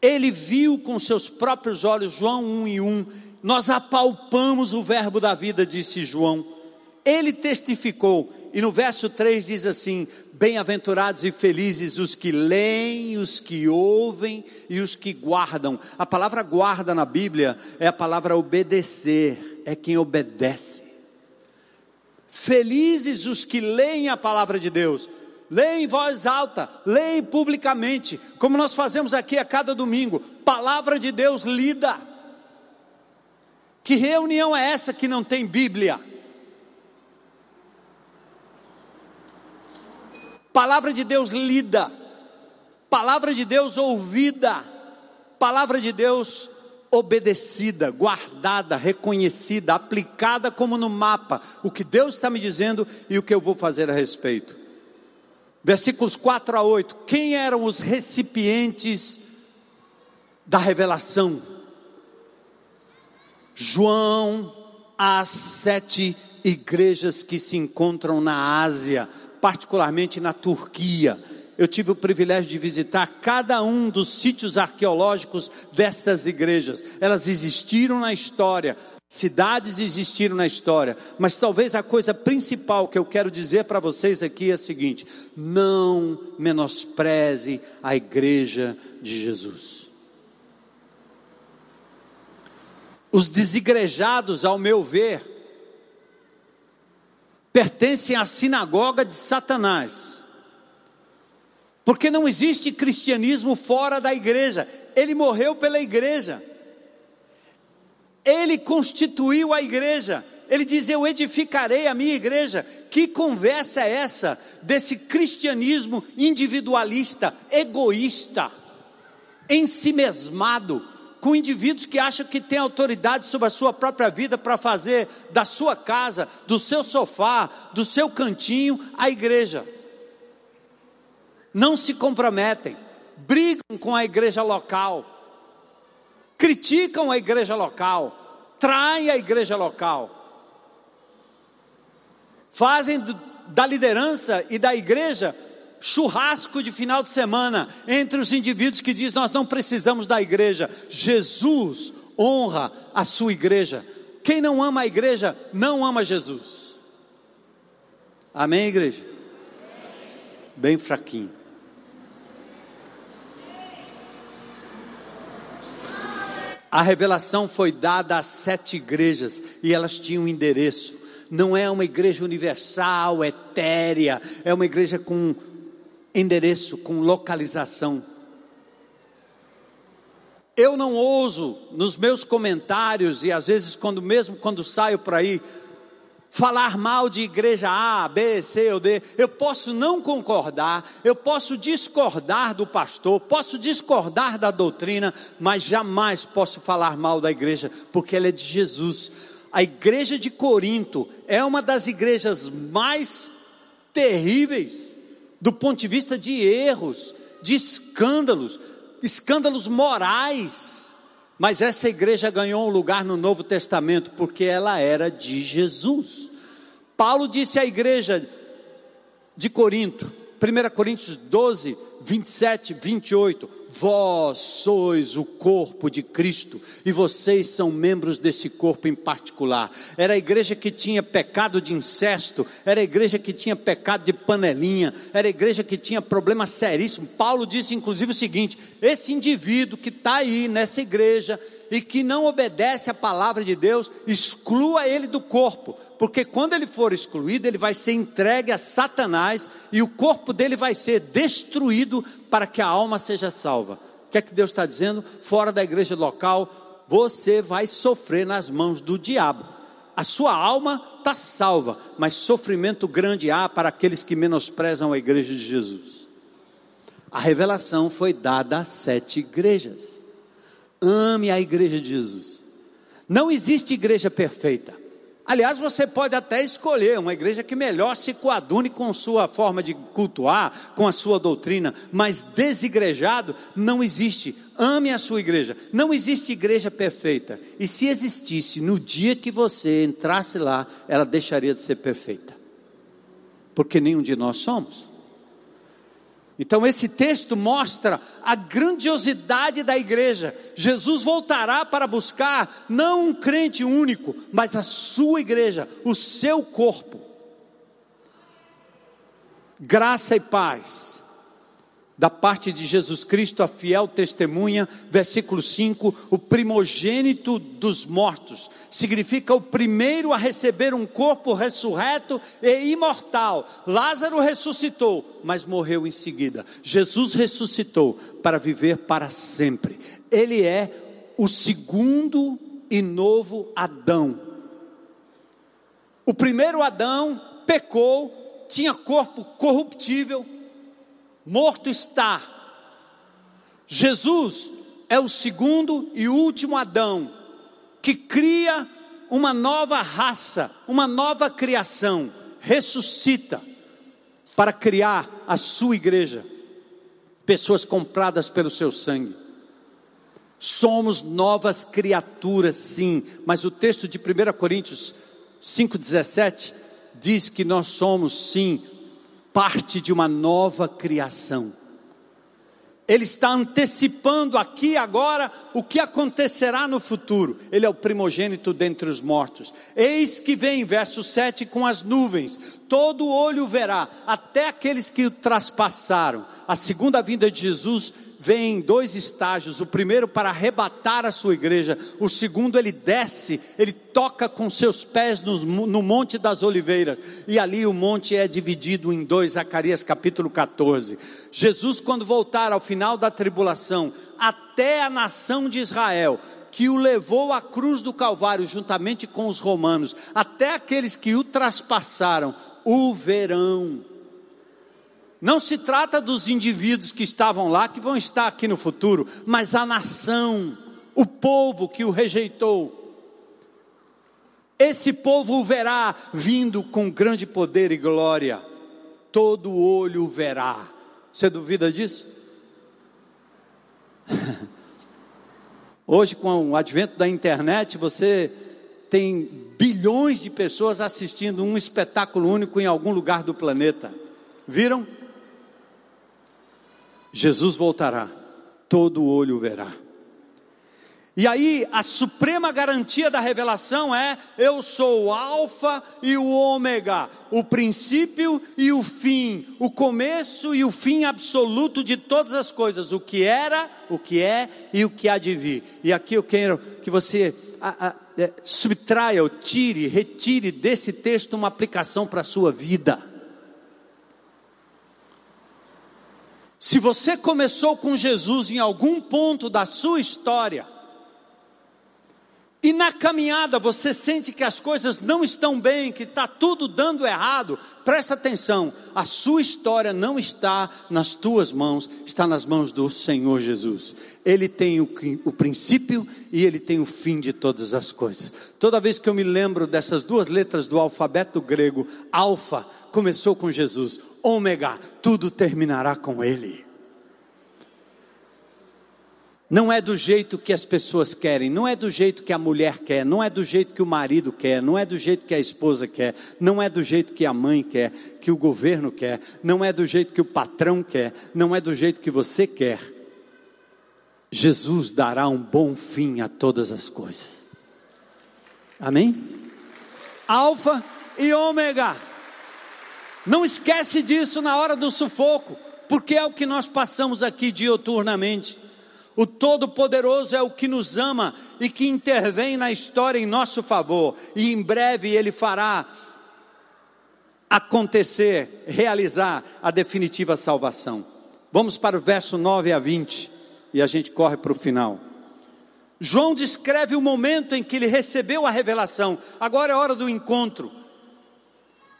ele viu com seus próprios olhos, João 1 e 1, nós apalpamos o verbo da vida, disse João. Ele testificou, e no verso 3 diz assim: Bem-aventurados e felizes os que leem, os que ouvem e os que guardam. A palavra guarda na Bíblia é a palavra obedecer, é quem obedece. Felizes os que leem a palavra de Deus leia em voz alta, leia publicamente, como nós fazemos aqui a cada domingo, palavra de Deus lida. Que reunião é essa que não tem Bíblia? Palavra de Deus lida, palavra de Deus ouvida, palavra de Deus obedecida, guardada, reconhecida, aplicada como no mapa, o que Deus está me dizendo e o que eu vou fazer a respeito versículos 4 a 8, quem eram os recipientes da revelação? João, as sete igrejas que se encontram na Ásia, particularmente na Turquia. Eu tive o privilégio de visitar cada um dos sítios arqueológicos destas igrejas. Elas existiram na história, Cidades existiram na história, mas talvez a coisa principal que eu quero dizer para vocês aqui é a seguinte: não menospreze a igreja de Jesus. Os desigrejados, ao meu ver, pertencem à sinagoga de Satanás. Porque não existe cristianismo fora da igreja, ele morreu pela igreja. Ele constituiu a igreja. Ele diz: Eu edificarei a minha igreja. Que conversa é essa desse cristianismo individualista, egoísta, ensimesmado, com indivíduos que acham que têm autoridade sobre a sua própria vida para fazer da sua casa, do seu sofá, do seu cantinho, a igreja? Não se comprometem, brigam com a igreja local criticam a igreja local, traem a igreja local, fazem da liderança e da igreja churrasco de final de semana entre os indivíduos que dizem nós não precisamos da igreja. Jesus honra a sua igreja. Quem não ama a igreja não ama Jesus. Amém, igreja? Bem fraquinho. A revelação foi dada às sete igrejas e elas tinham um endereço. Não é uma igreja universal, etérea, é uma igreja com endereço, com localização. Eu não ouso nos meus comentários e às vezes quando mesmo quando saio por aí falar mal de igreja A, B, C ou D. Eu posso não concordar, eu posso discordar do pastor, posso discordar da doutrina, mas jamais posso falar mal da igreja, porque ela é de Jesus. A igreja de Corinto é uma das igrejas mais terríveis do ponto de vista de erros, de escândalos, escândalos morais. Mas essa igreja ganhou um lugar no Novo Testamento porque ela era de Jesus. Paulo disse à igreja de Corinto, 1 Coríntios 12, 27, 28: Vós sois o corpo de Cristo e vocês são membros desse corpo em particular. Era a igreja que tinha pecado de incesto, era a igreja que tinha pecado de panelinha, era a igreja que tinha problema seríssimo. Paulo disse inclusive o seguinte: esse indivíduo que está aí nessa igreja e que não obedece à palavra de Deus, exclua ele do corpo, porque quando ele for excluído, ele vai ser entregue a Satanás e o corpo dele vai ser destruído para que a alma seja salva. O que é que Deus está dizendo? Fora da igreja local, você vai sofrer nas mãos do diabo. A sua alma está salva, mas sofrimento grande há para aqueles que menosprezam a igreja de Jesus. A revelação foi dada a sete igrejas. Ame a igreja de Jesus. Não existe igreja perfeita. Aliás, você pode até escolher uma igreja que melhor se coadune com sua forma de cultuar, com a sua doutrina, mas desigrejado não existe. Ame a sua igreja. Não existe igreja perfeita. E se existisse, no dia que você entrasse lá, ela deixaria de ser perfeita. Porque nenhum de nós somos. Então, esse texto mostra a grandiosidade da igreja. Jesus voltará para buscar não um crente único, mas a sua igreja, o seu corpo. Graça e paz da parte de Jesus Cristo, a fiel testemunha, versículo 5, o primogênito dos mortos, significa o primeiro a receber um corpo ressurreto e imortal. Lázaro ressuscitou, mas morreu em seguida. Jesus ressuscitou para viver para sempre. Ele é o segundo e novo Adão. O primeiro Adão pecou, tinha corpo corruptível, morto está. Jesus é o segundo e último Adão, que cria uma nova raça, uma nova criação, ressuscita para criar a sua igreja, pessoas compradas pelo seu sangue. Somos novas criaturas, sim, mas o texto de 1 Coríntios 5,17 diz que nós somos, sim, parte de uma nova criação. Ele está antecipando aqui agora o que acontecerá no futuro. Ele é o primogênito dentre os mortos. Eis que vem, verso 7, com as nuvens. Todo olho verá, até aqueles que o traspassaram. A segunda vinda de Jesus vem em dois estágios: o primeiro para arrebatar a sua igreja, o segundo ele desce, ele toca com seus pés no, no Monte das Oliveiras, e ali o monte é dividido em dois, Zacarias capítulo 14. Jesus, quando voltar ao final da tribulação, até a nação de Israel, que o levou à cruz do Calvário juntamente com os romanos, até aqueles que o traspassaram, o verão. Não se trata dos indivíduos que estavam lá, que vão estar aqui no futuro, mas a nação, o povo que o rejeitou. Esse povo o verá vindo com grande poder e glória, todo olho o verá. Você duvida disso? Hoje, com o advento da internet, você tem bilhões de pessoas assistindo um espetáculo único em algum lugar do planeta. Viram? Jesus voltará, todo olho verá. E aí, a suprema garantia da revelação é: eu sou o Alfa e o Ômega, o princípio e o fim, o começo e o fim absoluto de todas as coisas, o que era, o que é e o que há de vir. E aqui eu quero que você a, a, é, subtraia, ou tire, retire desse texto uma aplicação para a sua vida. Se você começou com Jesus em algum ponto da sua história, e na caminhada você sente que as coisas não estão bem, que está tudo dando errado, presta atenção, a sua história não está nas tuas mãos, está nas mãos do Senhor Jesus. Ele tem o, o princípio e ele tem o fim de todas as coisas. Toda vez que eu me lembro dessas duas letras do alfabeto grego, alfa começou com Jesus, ômega, tudo terminará com ele. Não é do jeito que as pessoas querem, não é do jeito que a mulher quer, não é do jeito que o marido quer, não é do jeito que a esposa quer, não é do jeito que a mãe quer, que o governo quer, não é do jeito que o patrão quer, não é do jeito que você quer. Jesus dará um bom fim a todas as coisas. Amém? Alfa e ômega. Não esquece disso na hora do sufoco, porque é o que nós passamos aqui dioturnamente. O Todo-Poderoso é o que nos ama e que intervém na história em nosso favor, e em breve Ele fará acontecer, realizar a definitiva salvação. Vamos para o verso 9 a 20 e a gente corre para o final. João descreve o momento em que ele recebeu a revelação, agora é hora do encontro.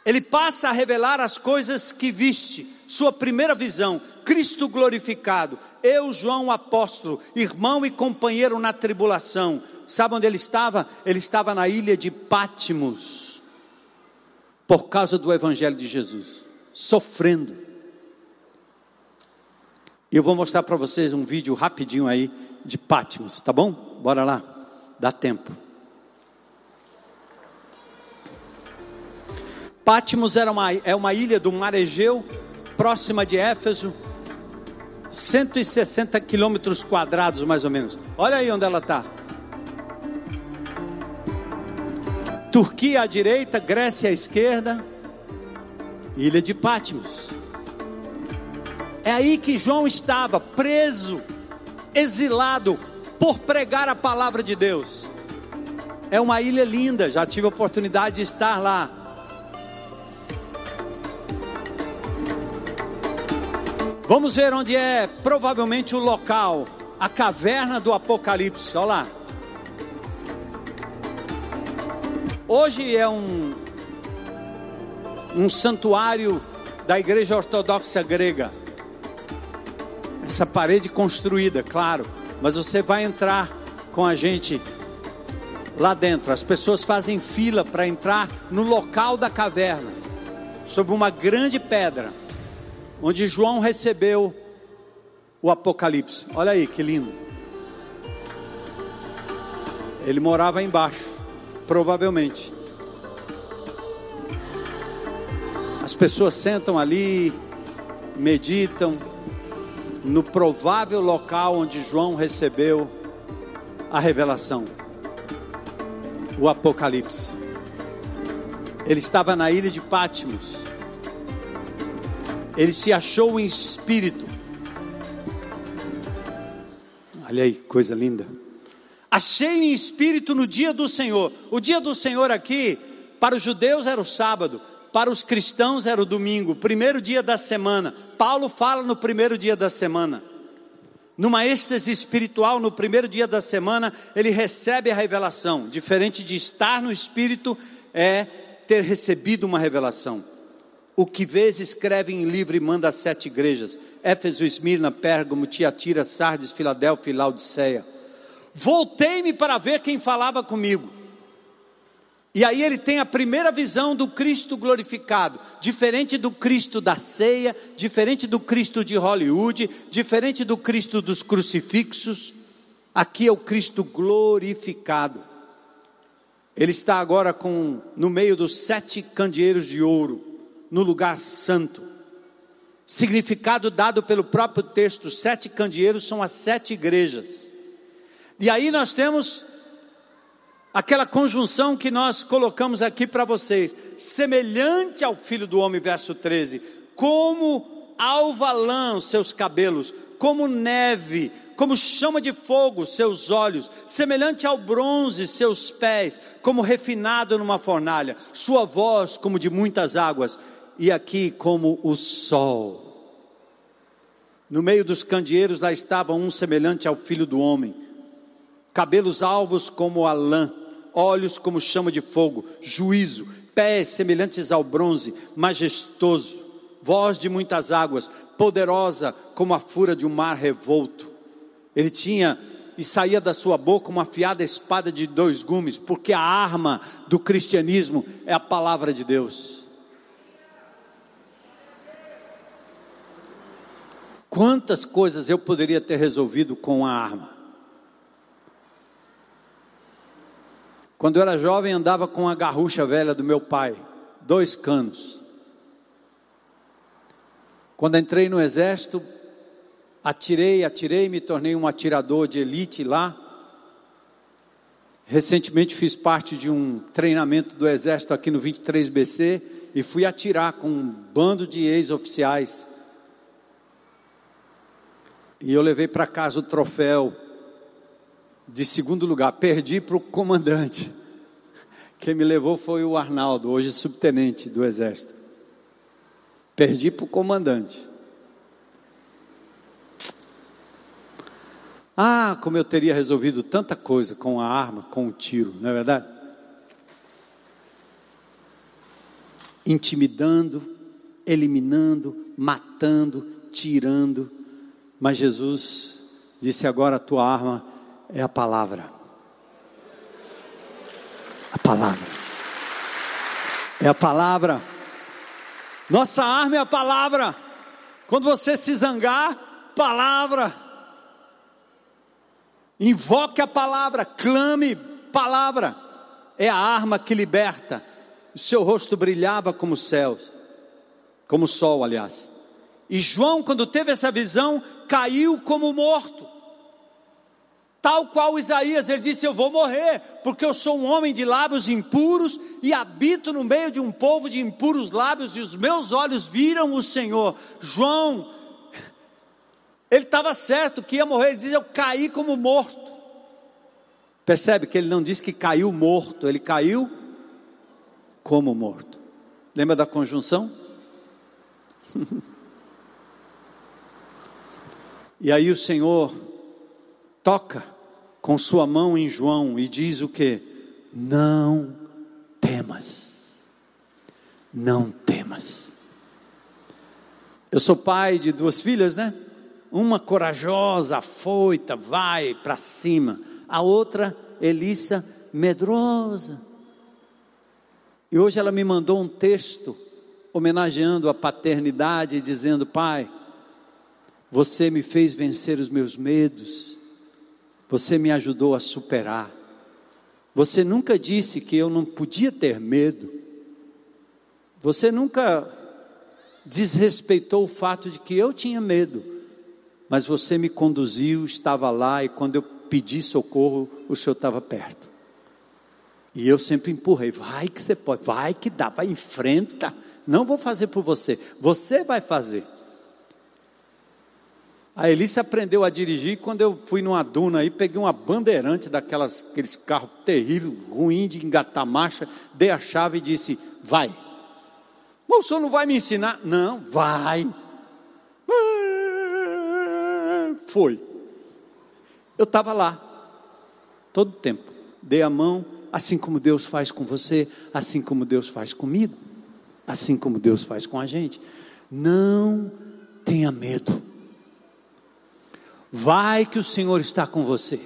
Ele passa a revelar as coisas que viste, sua primeira visão, Cristo glorificado. Eu, João apóstolo, irmão e companheiro na tribulação. Sabe onde ele estava? Ele estava na ilha de Pátimos, por causa do Evangelho de Jesus, sofrendo. Eu vou mostrar para vocês um vídeo rapidinho aí de Pátimos, tá bom? Bora lá, dá tempo. Pátimos era uma, é uma ilha do mar Egeu, próxima de Éfeso, 160 quilômetros quadrados mais ou menos. Olha aí onde ela está. Turquia à direita, Grécia à esquerda, ilha de Patmos. É aí que João estava, preso, exilado, por pregar a palavra de Deus. É uma ilha linda, já tive a oportunidade de estar lá. Vamos ver onde é provavelmente o local, a caverna do Apocalipse. Olha lá. Hoje é um, um santuário da Igreja Ortodoxa Grega. Essa parede construída, claro, mas você vai entrar com a gente lá dentro. As pessoas fazem fila para entrar no local da caverna, sob uma grande pedra onde João recebeu o Apocalipse. Olha aí que lindo. Ele morava embaixo, provavelmente. As pessoas sentam ali, meditam no provável local onde João recebeu a revelação, o Apocalipse. Ele estava na ilha de Patmos ele se achou em espírito. Olha aí, coisa linda. Achei em espírito no dia do Senhor. O dia do Senhor aqui, para os judeus era o sábado, para os cristãos era o domingo, primeiro dia da semana. Paulo fala no primeiro dia da semana. Numa êxtase espiritual, no primeiro dia da semana, ele recebe a revelação. Diferente de estar no espírito, é ter recebido uma revelação. O que vês escreve em livro e manda a sete igrejas: Éfeso, Esmirna, Pérgamo, Tiatira, Sardes, Filadélfia e Laodiceia. Voltei-me para ver quem falava comigo. E aí ele tem a primeira visão do Cristo glorificado, diferente do Cristo da ceia, diferente do Cristo de Hollywood, diferente do Cristo dos crucifixos. Aqui é o Cristo glorificado. Ele está agora com no meio dos sete candeeiros de ouro no lugar santo. Significado dado pelo próprio texto: sete candeeiros são as sete igrejas. E aí nós temos aquela conjunção que nós colocamos aqui para vocês, semelhante ao filho do homem, verso 13, como alva lã seus cabelos, como neve, como chama de fogo seus olhos, semelhante ao bronze seus pés, como refinado numa fornalha, sua voz como de muitas águas, e aqui como o sol. No meio dos candeeiros lá estava um semelhante ao filho do homem, cabelos alvos como a lã, olhos como chama de fogo, juízo, pés semelhantes ao bronze, majestoso, voz de muitas águas, poderosa como a fúria de um mar revolto. Ele tinha e saía da sua boca uma afiada espada de dois gumes, porque a arma do cristianismo é a palavra de Deus. Quantas coisas eu poderia ter resolvido com a arma? Quando eu era jovem, andava com a garrucha velha do meu pai, dois canos. Quando entrei no exército, atirei, atirei, me tornei um atirador de elite lá. Recentemente fiz parte de um treinamento do exército aqui no 23BC e fui atirar com um bando de ex-oficiais. E eu levei para casa o troféu de segundo lugar, perdi para o comandante. Quem me levou foi o Arnaldo, hoje subtenente do Exército. Perdi para o comandante. Ah, como eu teria resolvido tanta coisa com a arma, com o tiro, não é verdade? Intimidando, eliminando, matando, tirando. Mas Jesus disse: agora a tua arma é a palavra. A palavra. É a palavra. Nossa arma é a palavra. Quando você se zangar, palavra. Invoque a palavra, clame palavra. É a arma que liberta. O seu rosto brilhava como céus, como o sol, aliás. E João, quando teve essa visão, caiu como morto. Tal qual Isaías, ele disse: Eu vou morrer, porque eu sou um homem de lábios impuros e habito no meio de um povo de impuros lábios, e os meus olhos viram o Senhor. João, ele estava certo que ia morrer, ele diz: Eu caí como morto. Percebe que ele não disse que caiu morto, ele caiu como morto. Lembra da conjunção? e aí o Senhor toca com sua mão em João e diz o que? Não temas, não temas. Eu sou pai de duas filhas, né? Uma corajosa, afoita, vai para cima. A outra, Elissa, medrosa. E hoje ela me mandou um texto homenageando a paternidade, dizendo: Pai, você me fez vencer os meus medos você me ajudou a superar. Você nunca disse que eu não podia ter medo. Você nunca desrespeitou o fato de que eu tinha medo. Mas você me conduziu, estava lá e quando eu pedi socorro, o Senhor estava perto. E eu sempre empurrei, vai que você pode, vai que dá, vai enfrenta. Não vou fazer por você, você vai fazer. A Elise aprendeu a dirigir quando eu fui numa duna aí, peguei uma bandeirante daquelas aqueles carros terríveis, ruim de engatar marcha, dei a chave e disse: "Vai". Mas o senhor não vai me ensinar? Não, vai. Foi. Eu estava lá, todo o tempo. Dei a mão, assim como Deus faz com você, assim como Deus faz comigo, assim como Deus faz com a gente. Não tenha medo. Vai que o Senhor está com você.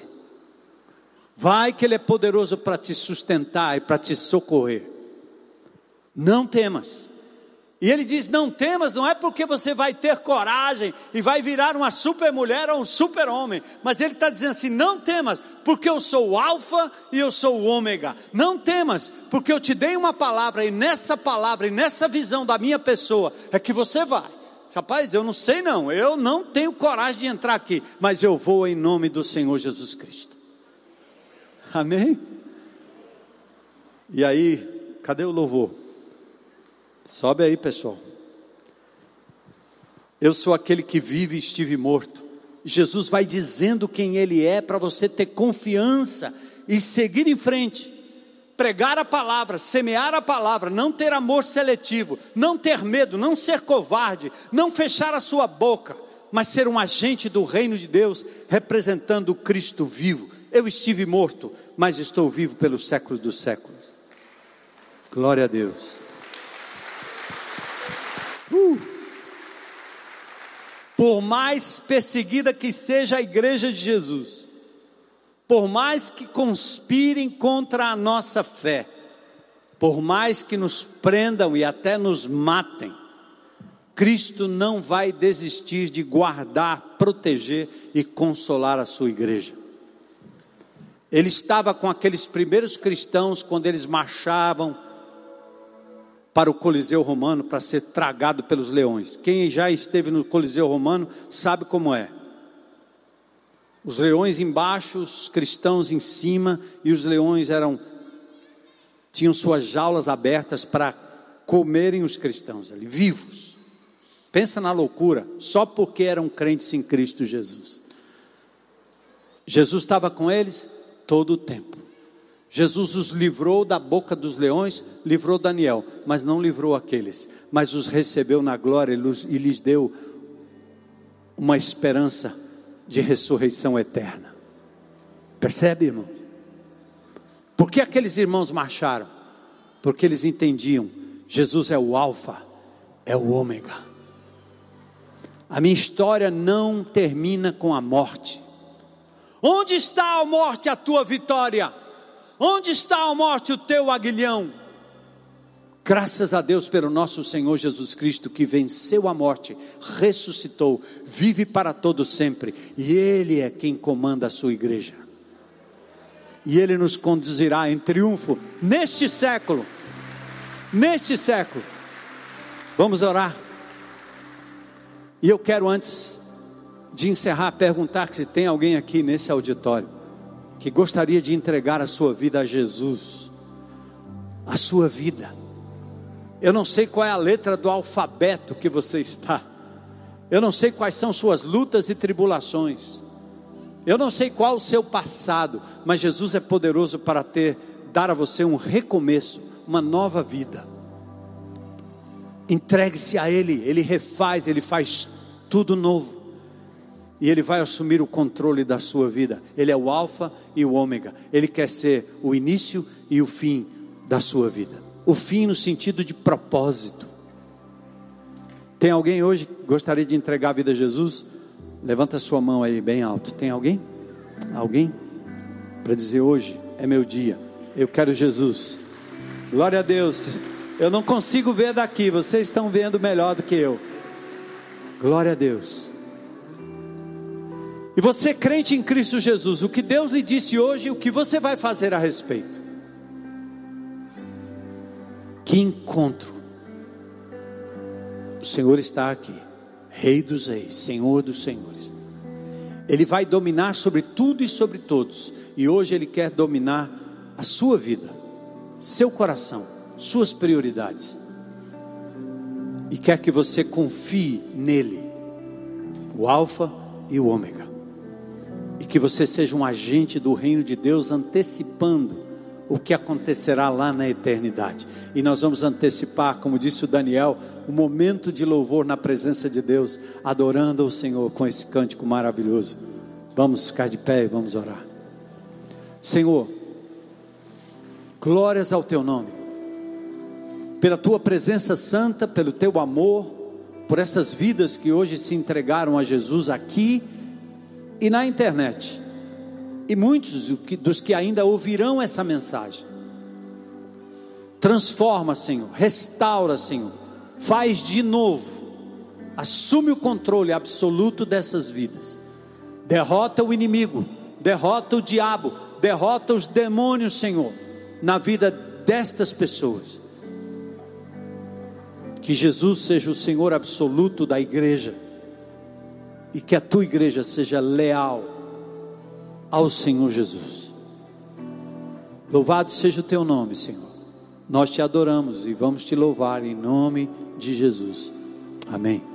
Vai que Ele é poderoso para te sustentar e para te socorrer. Não temas. E ele diz: Não temas, não é porque você vai ter coragem e vai virar uma super mulher ou um super homem, mas ele está dizendo assim: Não temas, porque eu sou o Alfa e eu sou o Ômega. Não temas, porque eu te dei uma palavra, e nessa palavra, e nessa visão da minha pessoa, é que você vai. Rapaz, eu não sei não, eu não tenho coragem de entrar aqui, mas eu vou em nome do Senhor Jesus Cristo. Amém? E aí, cadê o louvor? Sobe aí, pessoal. Eu sou aquele que vive e estive morto. Jesus vai dizendo quem Ele é para você ter confiança e seguir em frente. Pregar a palavra, semear a palavra, não ter amor seletivo, não ter medo, não ser covarde, não fechar a sua boca, mas ser um agente do reino de Deus, representando o Cristo vivo. Eu estive morto, mas estou vivo pelos séculos dos séculos. Glória a Deus. Uh. Por mais perseguida que seja a igreja de Jesus, por mais que conspirem contra a nossa fé, por mais que nos prendam e até nos matem, Cristo não vai desistir de guardar, proteger e consolar a sua igreja. Ele estava com aqueles primeiros cristãos quando eles marchavam para o Coliseu Romano para ser tragado pelos leões. Quem já esteve no Coliseu Romano sabe como é. Os leões embaixo, os cristãos em cima, e os leões eram tinham suas jaulas abertas para comerem os cristãos ali, vivos. Pensa na loucura, só porque eram crentes em Cristo Jesus. Jesus estava com eles todo o tempo. Jesus os livrou da boca dos leões, livrou Daniel, mas não livrou aqueles, mas os recebeu na glória e lhes deu uma esperança de ressurreição eterna. Percebe, irmão? Por que aqueles irmãos marcharam? Porque eles entendiam: Jesus é o Alfa, é o Ômega. A minha história não termina com a morte. Onde está a morte, a tua vitória? Onde está a morte, o teu aguilhão? Graças a Deus pelo nosso Senhor Jesus Cristo que venceu a morte, ressuscitou, vive para todo sempre, e ele é quem comanda a sua igreja. E ele nos conduzirá em triunfo neste século. Neste século. Vamos orar. E eu quero antes de encerrar perguntar se tem alguém aqui nesse auditório que gostaria de entregar a sua vida a Jesus, a sua vida. Eu não sei qual é a letra do alfabeto que você está. Eu não sei quais são suas lutas e tribulações. Eu não sei qual o seu passado, mas Jesus é poderoso para ter dar a você um recomeço, uma nova vida. Entregue-se a ele, ele refaz, ele faz tudo novo e Ele vai assumir o controle da sua vida. Ele é o Alfa e o Ômega. Ele quer ser o início e o fim da sua vida. O fim no sentido de propósito. Tem alguém hoje que gostaria de entregar a vida a Jesus? Levanta sua mão aí bem alto. Tem alguém? Alguém? Para dizer hoje é meu dia. Eu quero Jesus. Glória a Deus. Eu não consigo ver daqui, vocês estão vendo melhor do que eu. Glória a Deus. E você crente em Cristo Jesus, o que Deus lhe disse hoje, o que você vai fazer a respeito? Que encontro! O Senhor está aqui, Rei dos Reis, Senhor dos Senhores. Ele vai dominar sobre tudo e sobre todos, e hoje Ele quer dominar a sua vida, seu coração, suas prioridades, e quer que você confie nele, o Alfa e o Ômega e que você seja um agente do reino de Deus antecipando o que acontecerá lá na eternidade. E nós vamos antecipar, como disse o Daniel, um momento de louvor na presença de Deus, adorando o Senhor com esse cântico maravilhoso. Vamos ficar de pé e vamos orar. Senhor, glórias ao teu nome. Pela tua presença santa, pelo teu amor, por essas vidas que hoje se entregaram a Jesus aqui e na internet. E muitos dos que ainda ouvirão essa mensagem. Transforma, Senhor, restaura, Senhor, faz de novo, assume o controle absoluto dessas vidas, derrota o inimigo, derrota o diabo, derrota os demônios, Senhor, na vida destas pessoas. Que Jesus seja o Senhor absoluto da igreja. E que a tua igreja seja leal ao Senhor Jesus. Louvado seja o teu nome, Senhor. Nós te adoramos e vamos te louvar em nome de Jesus. Amém.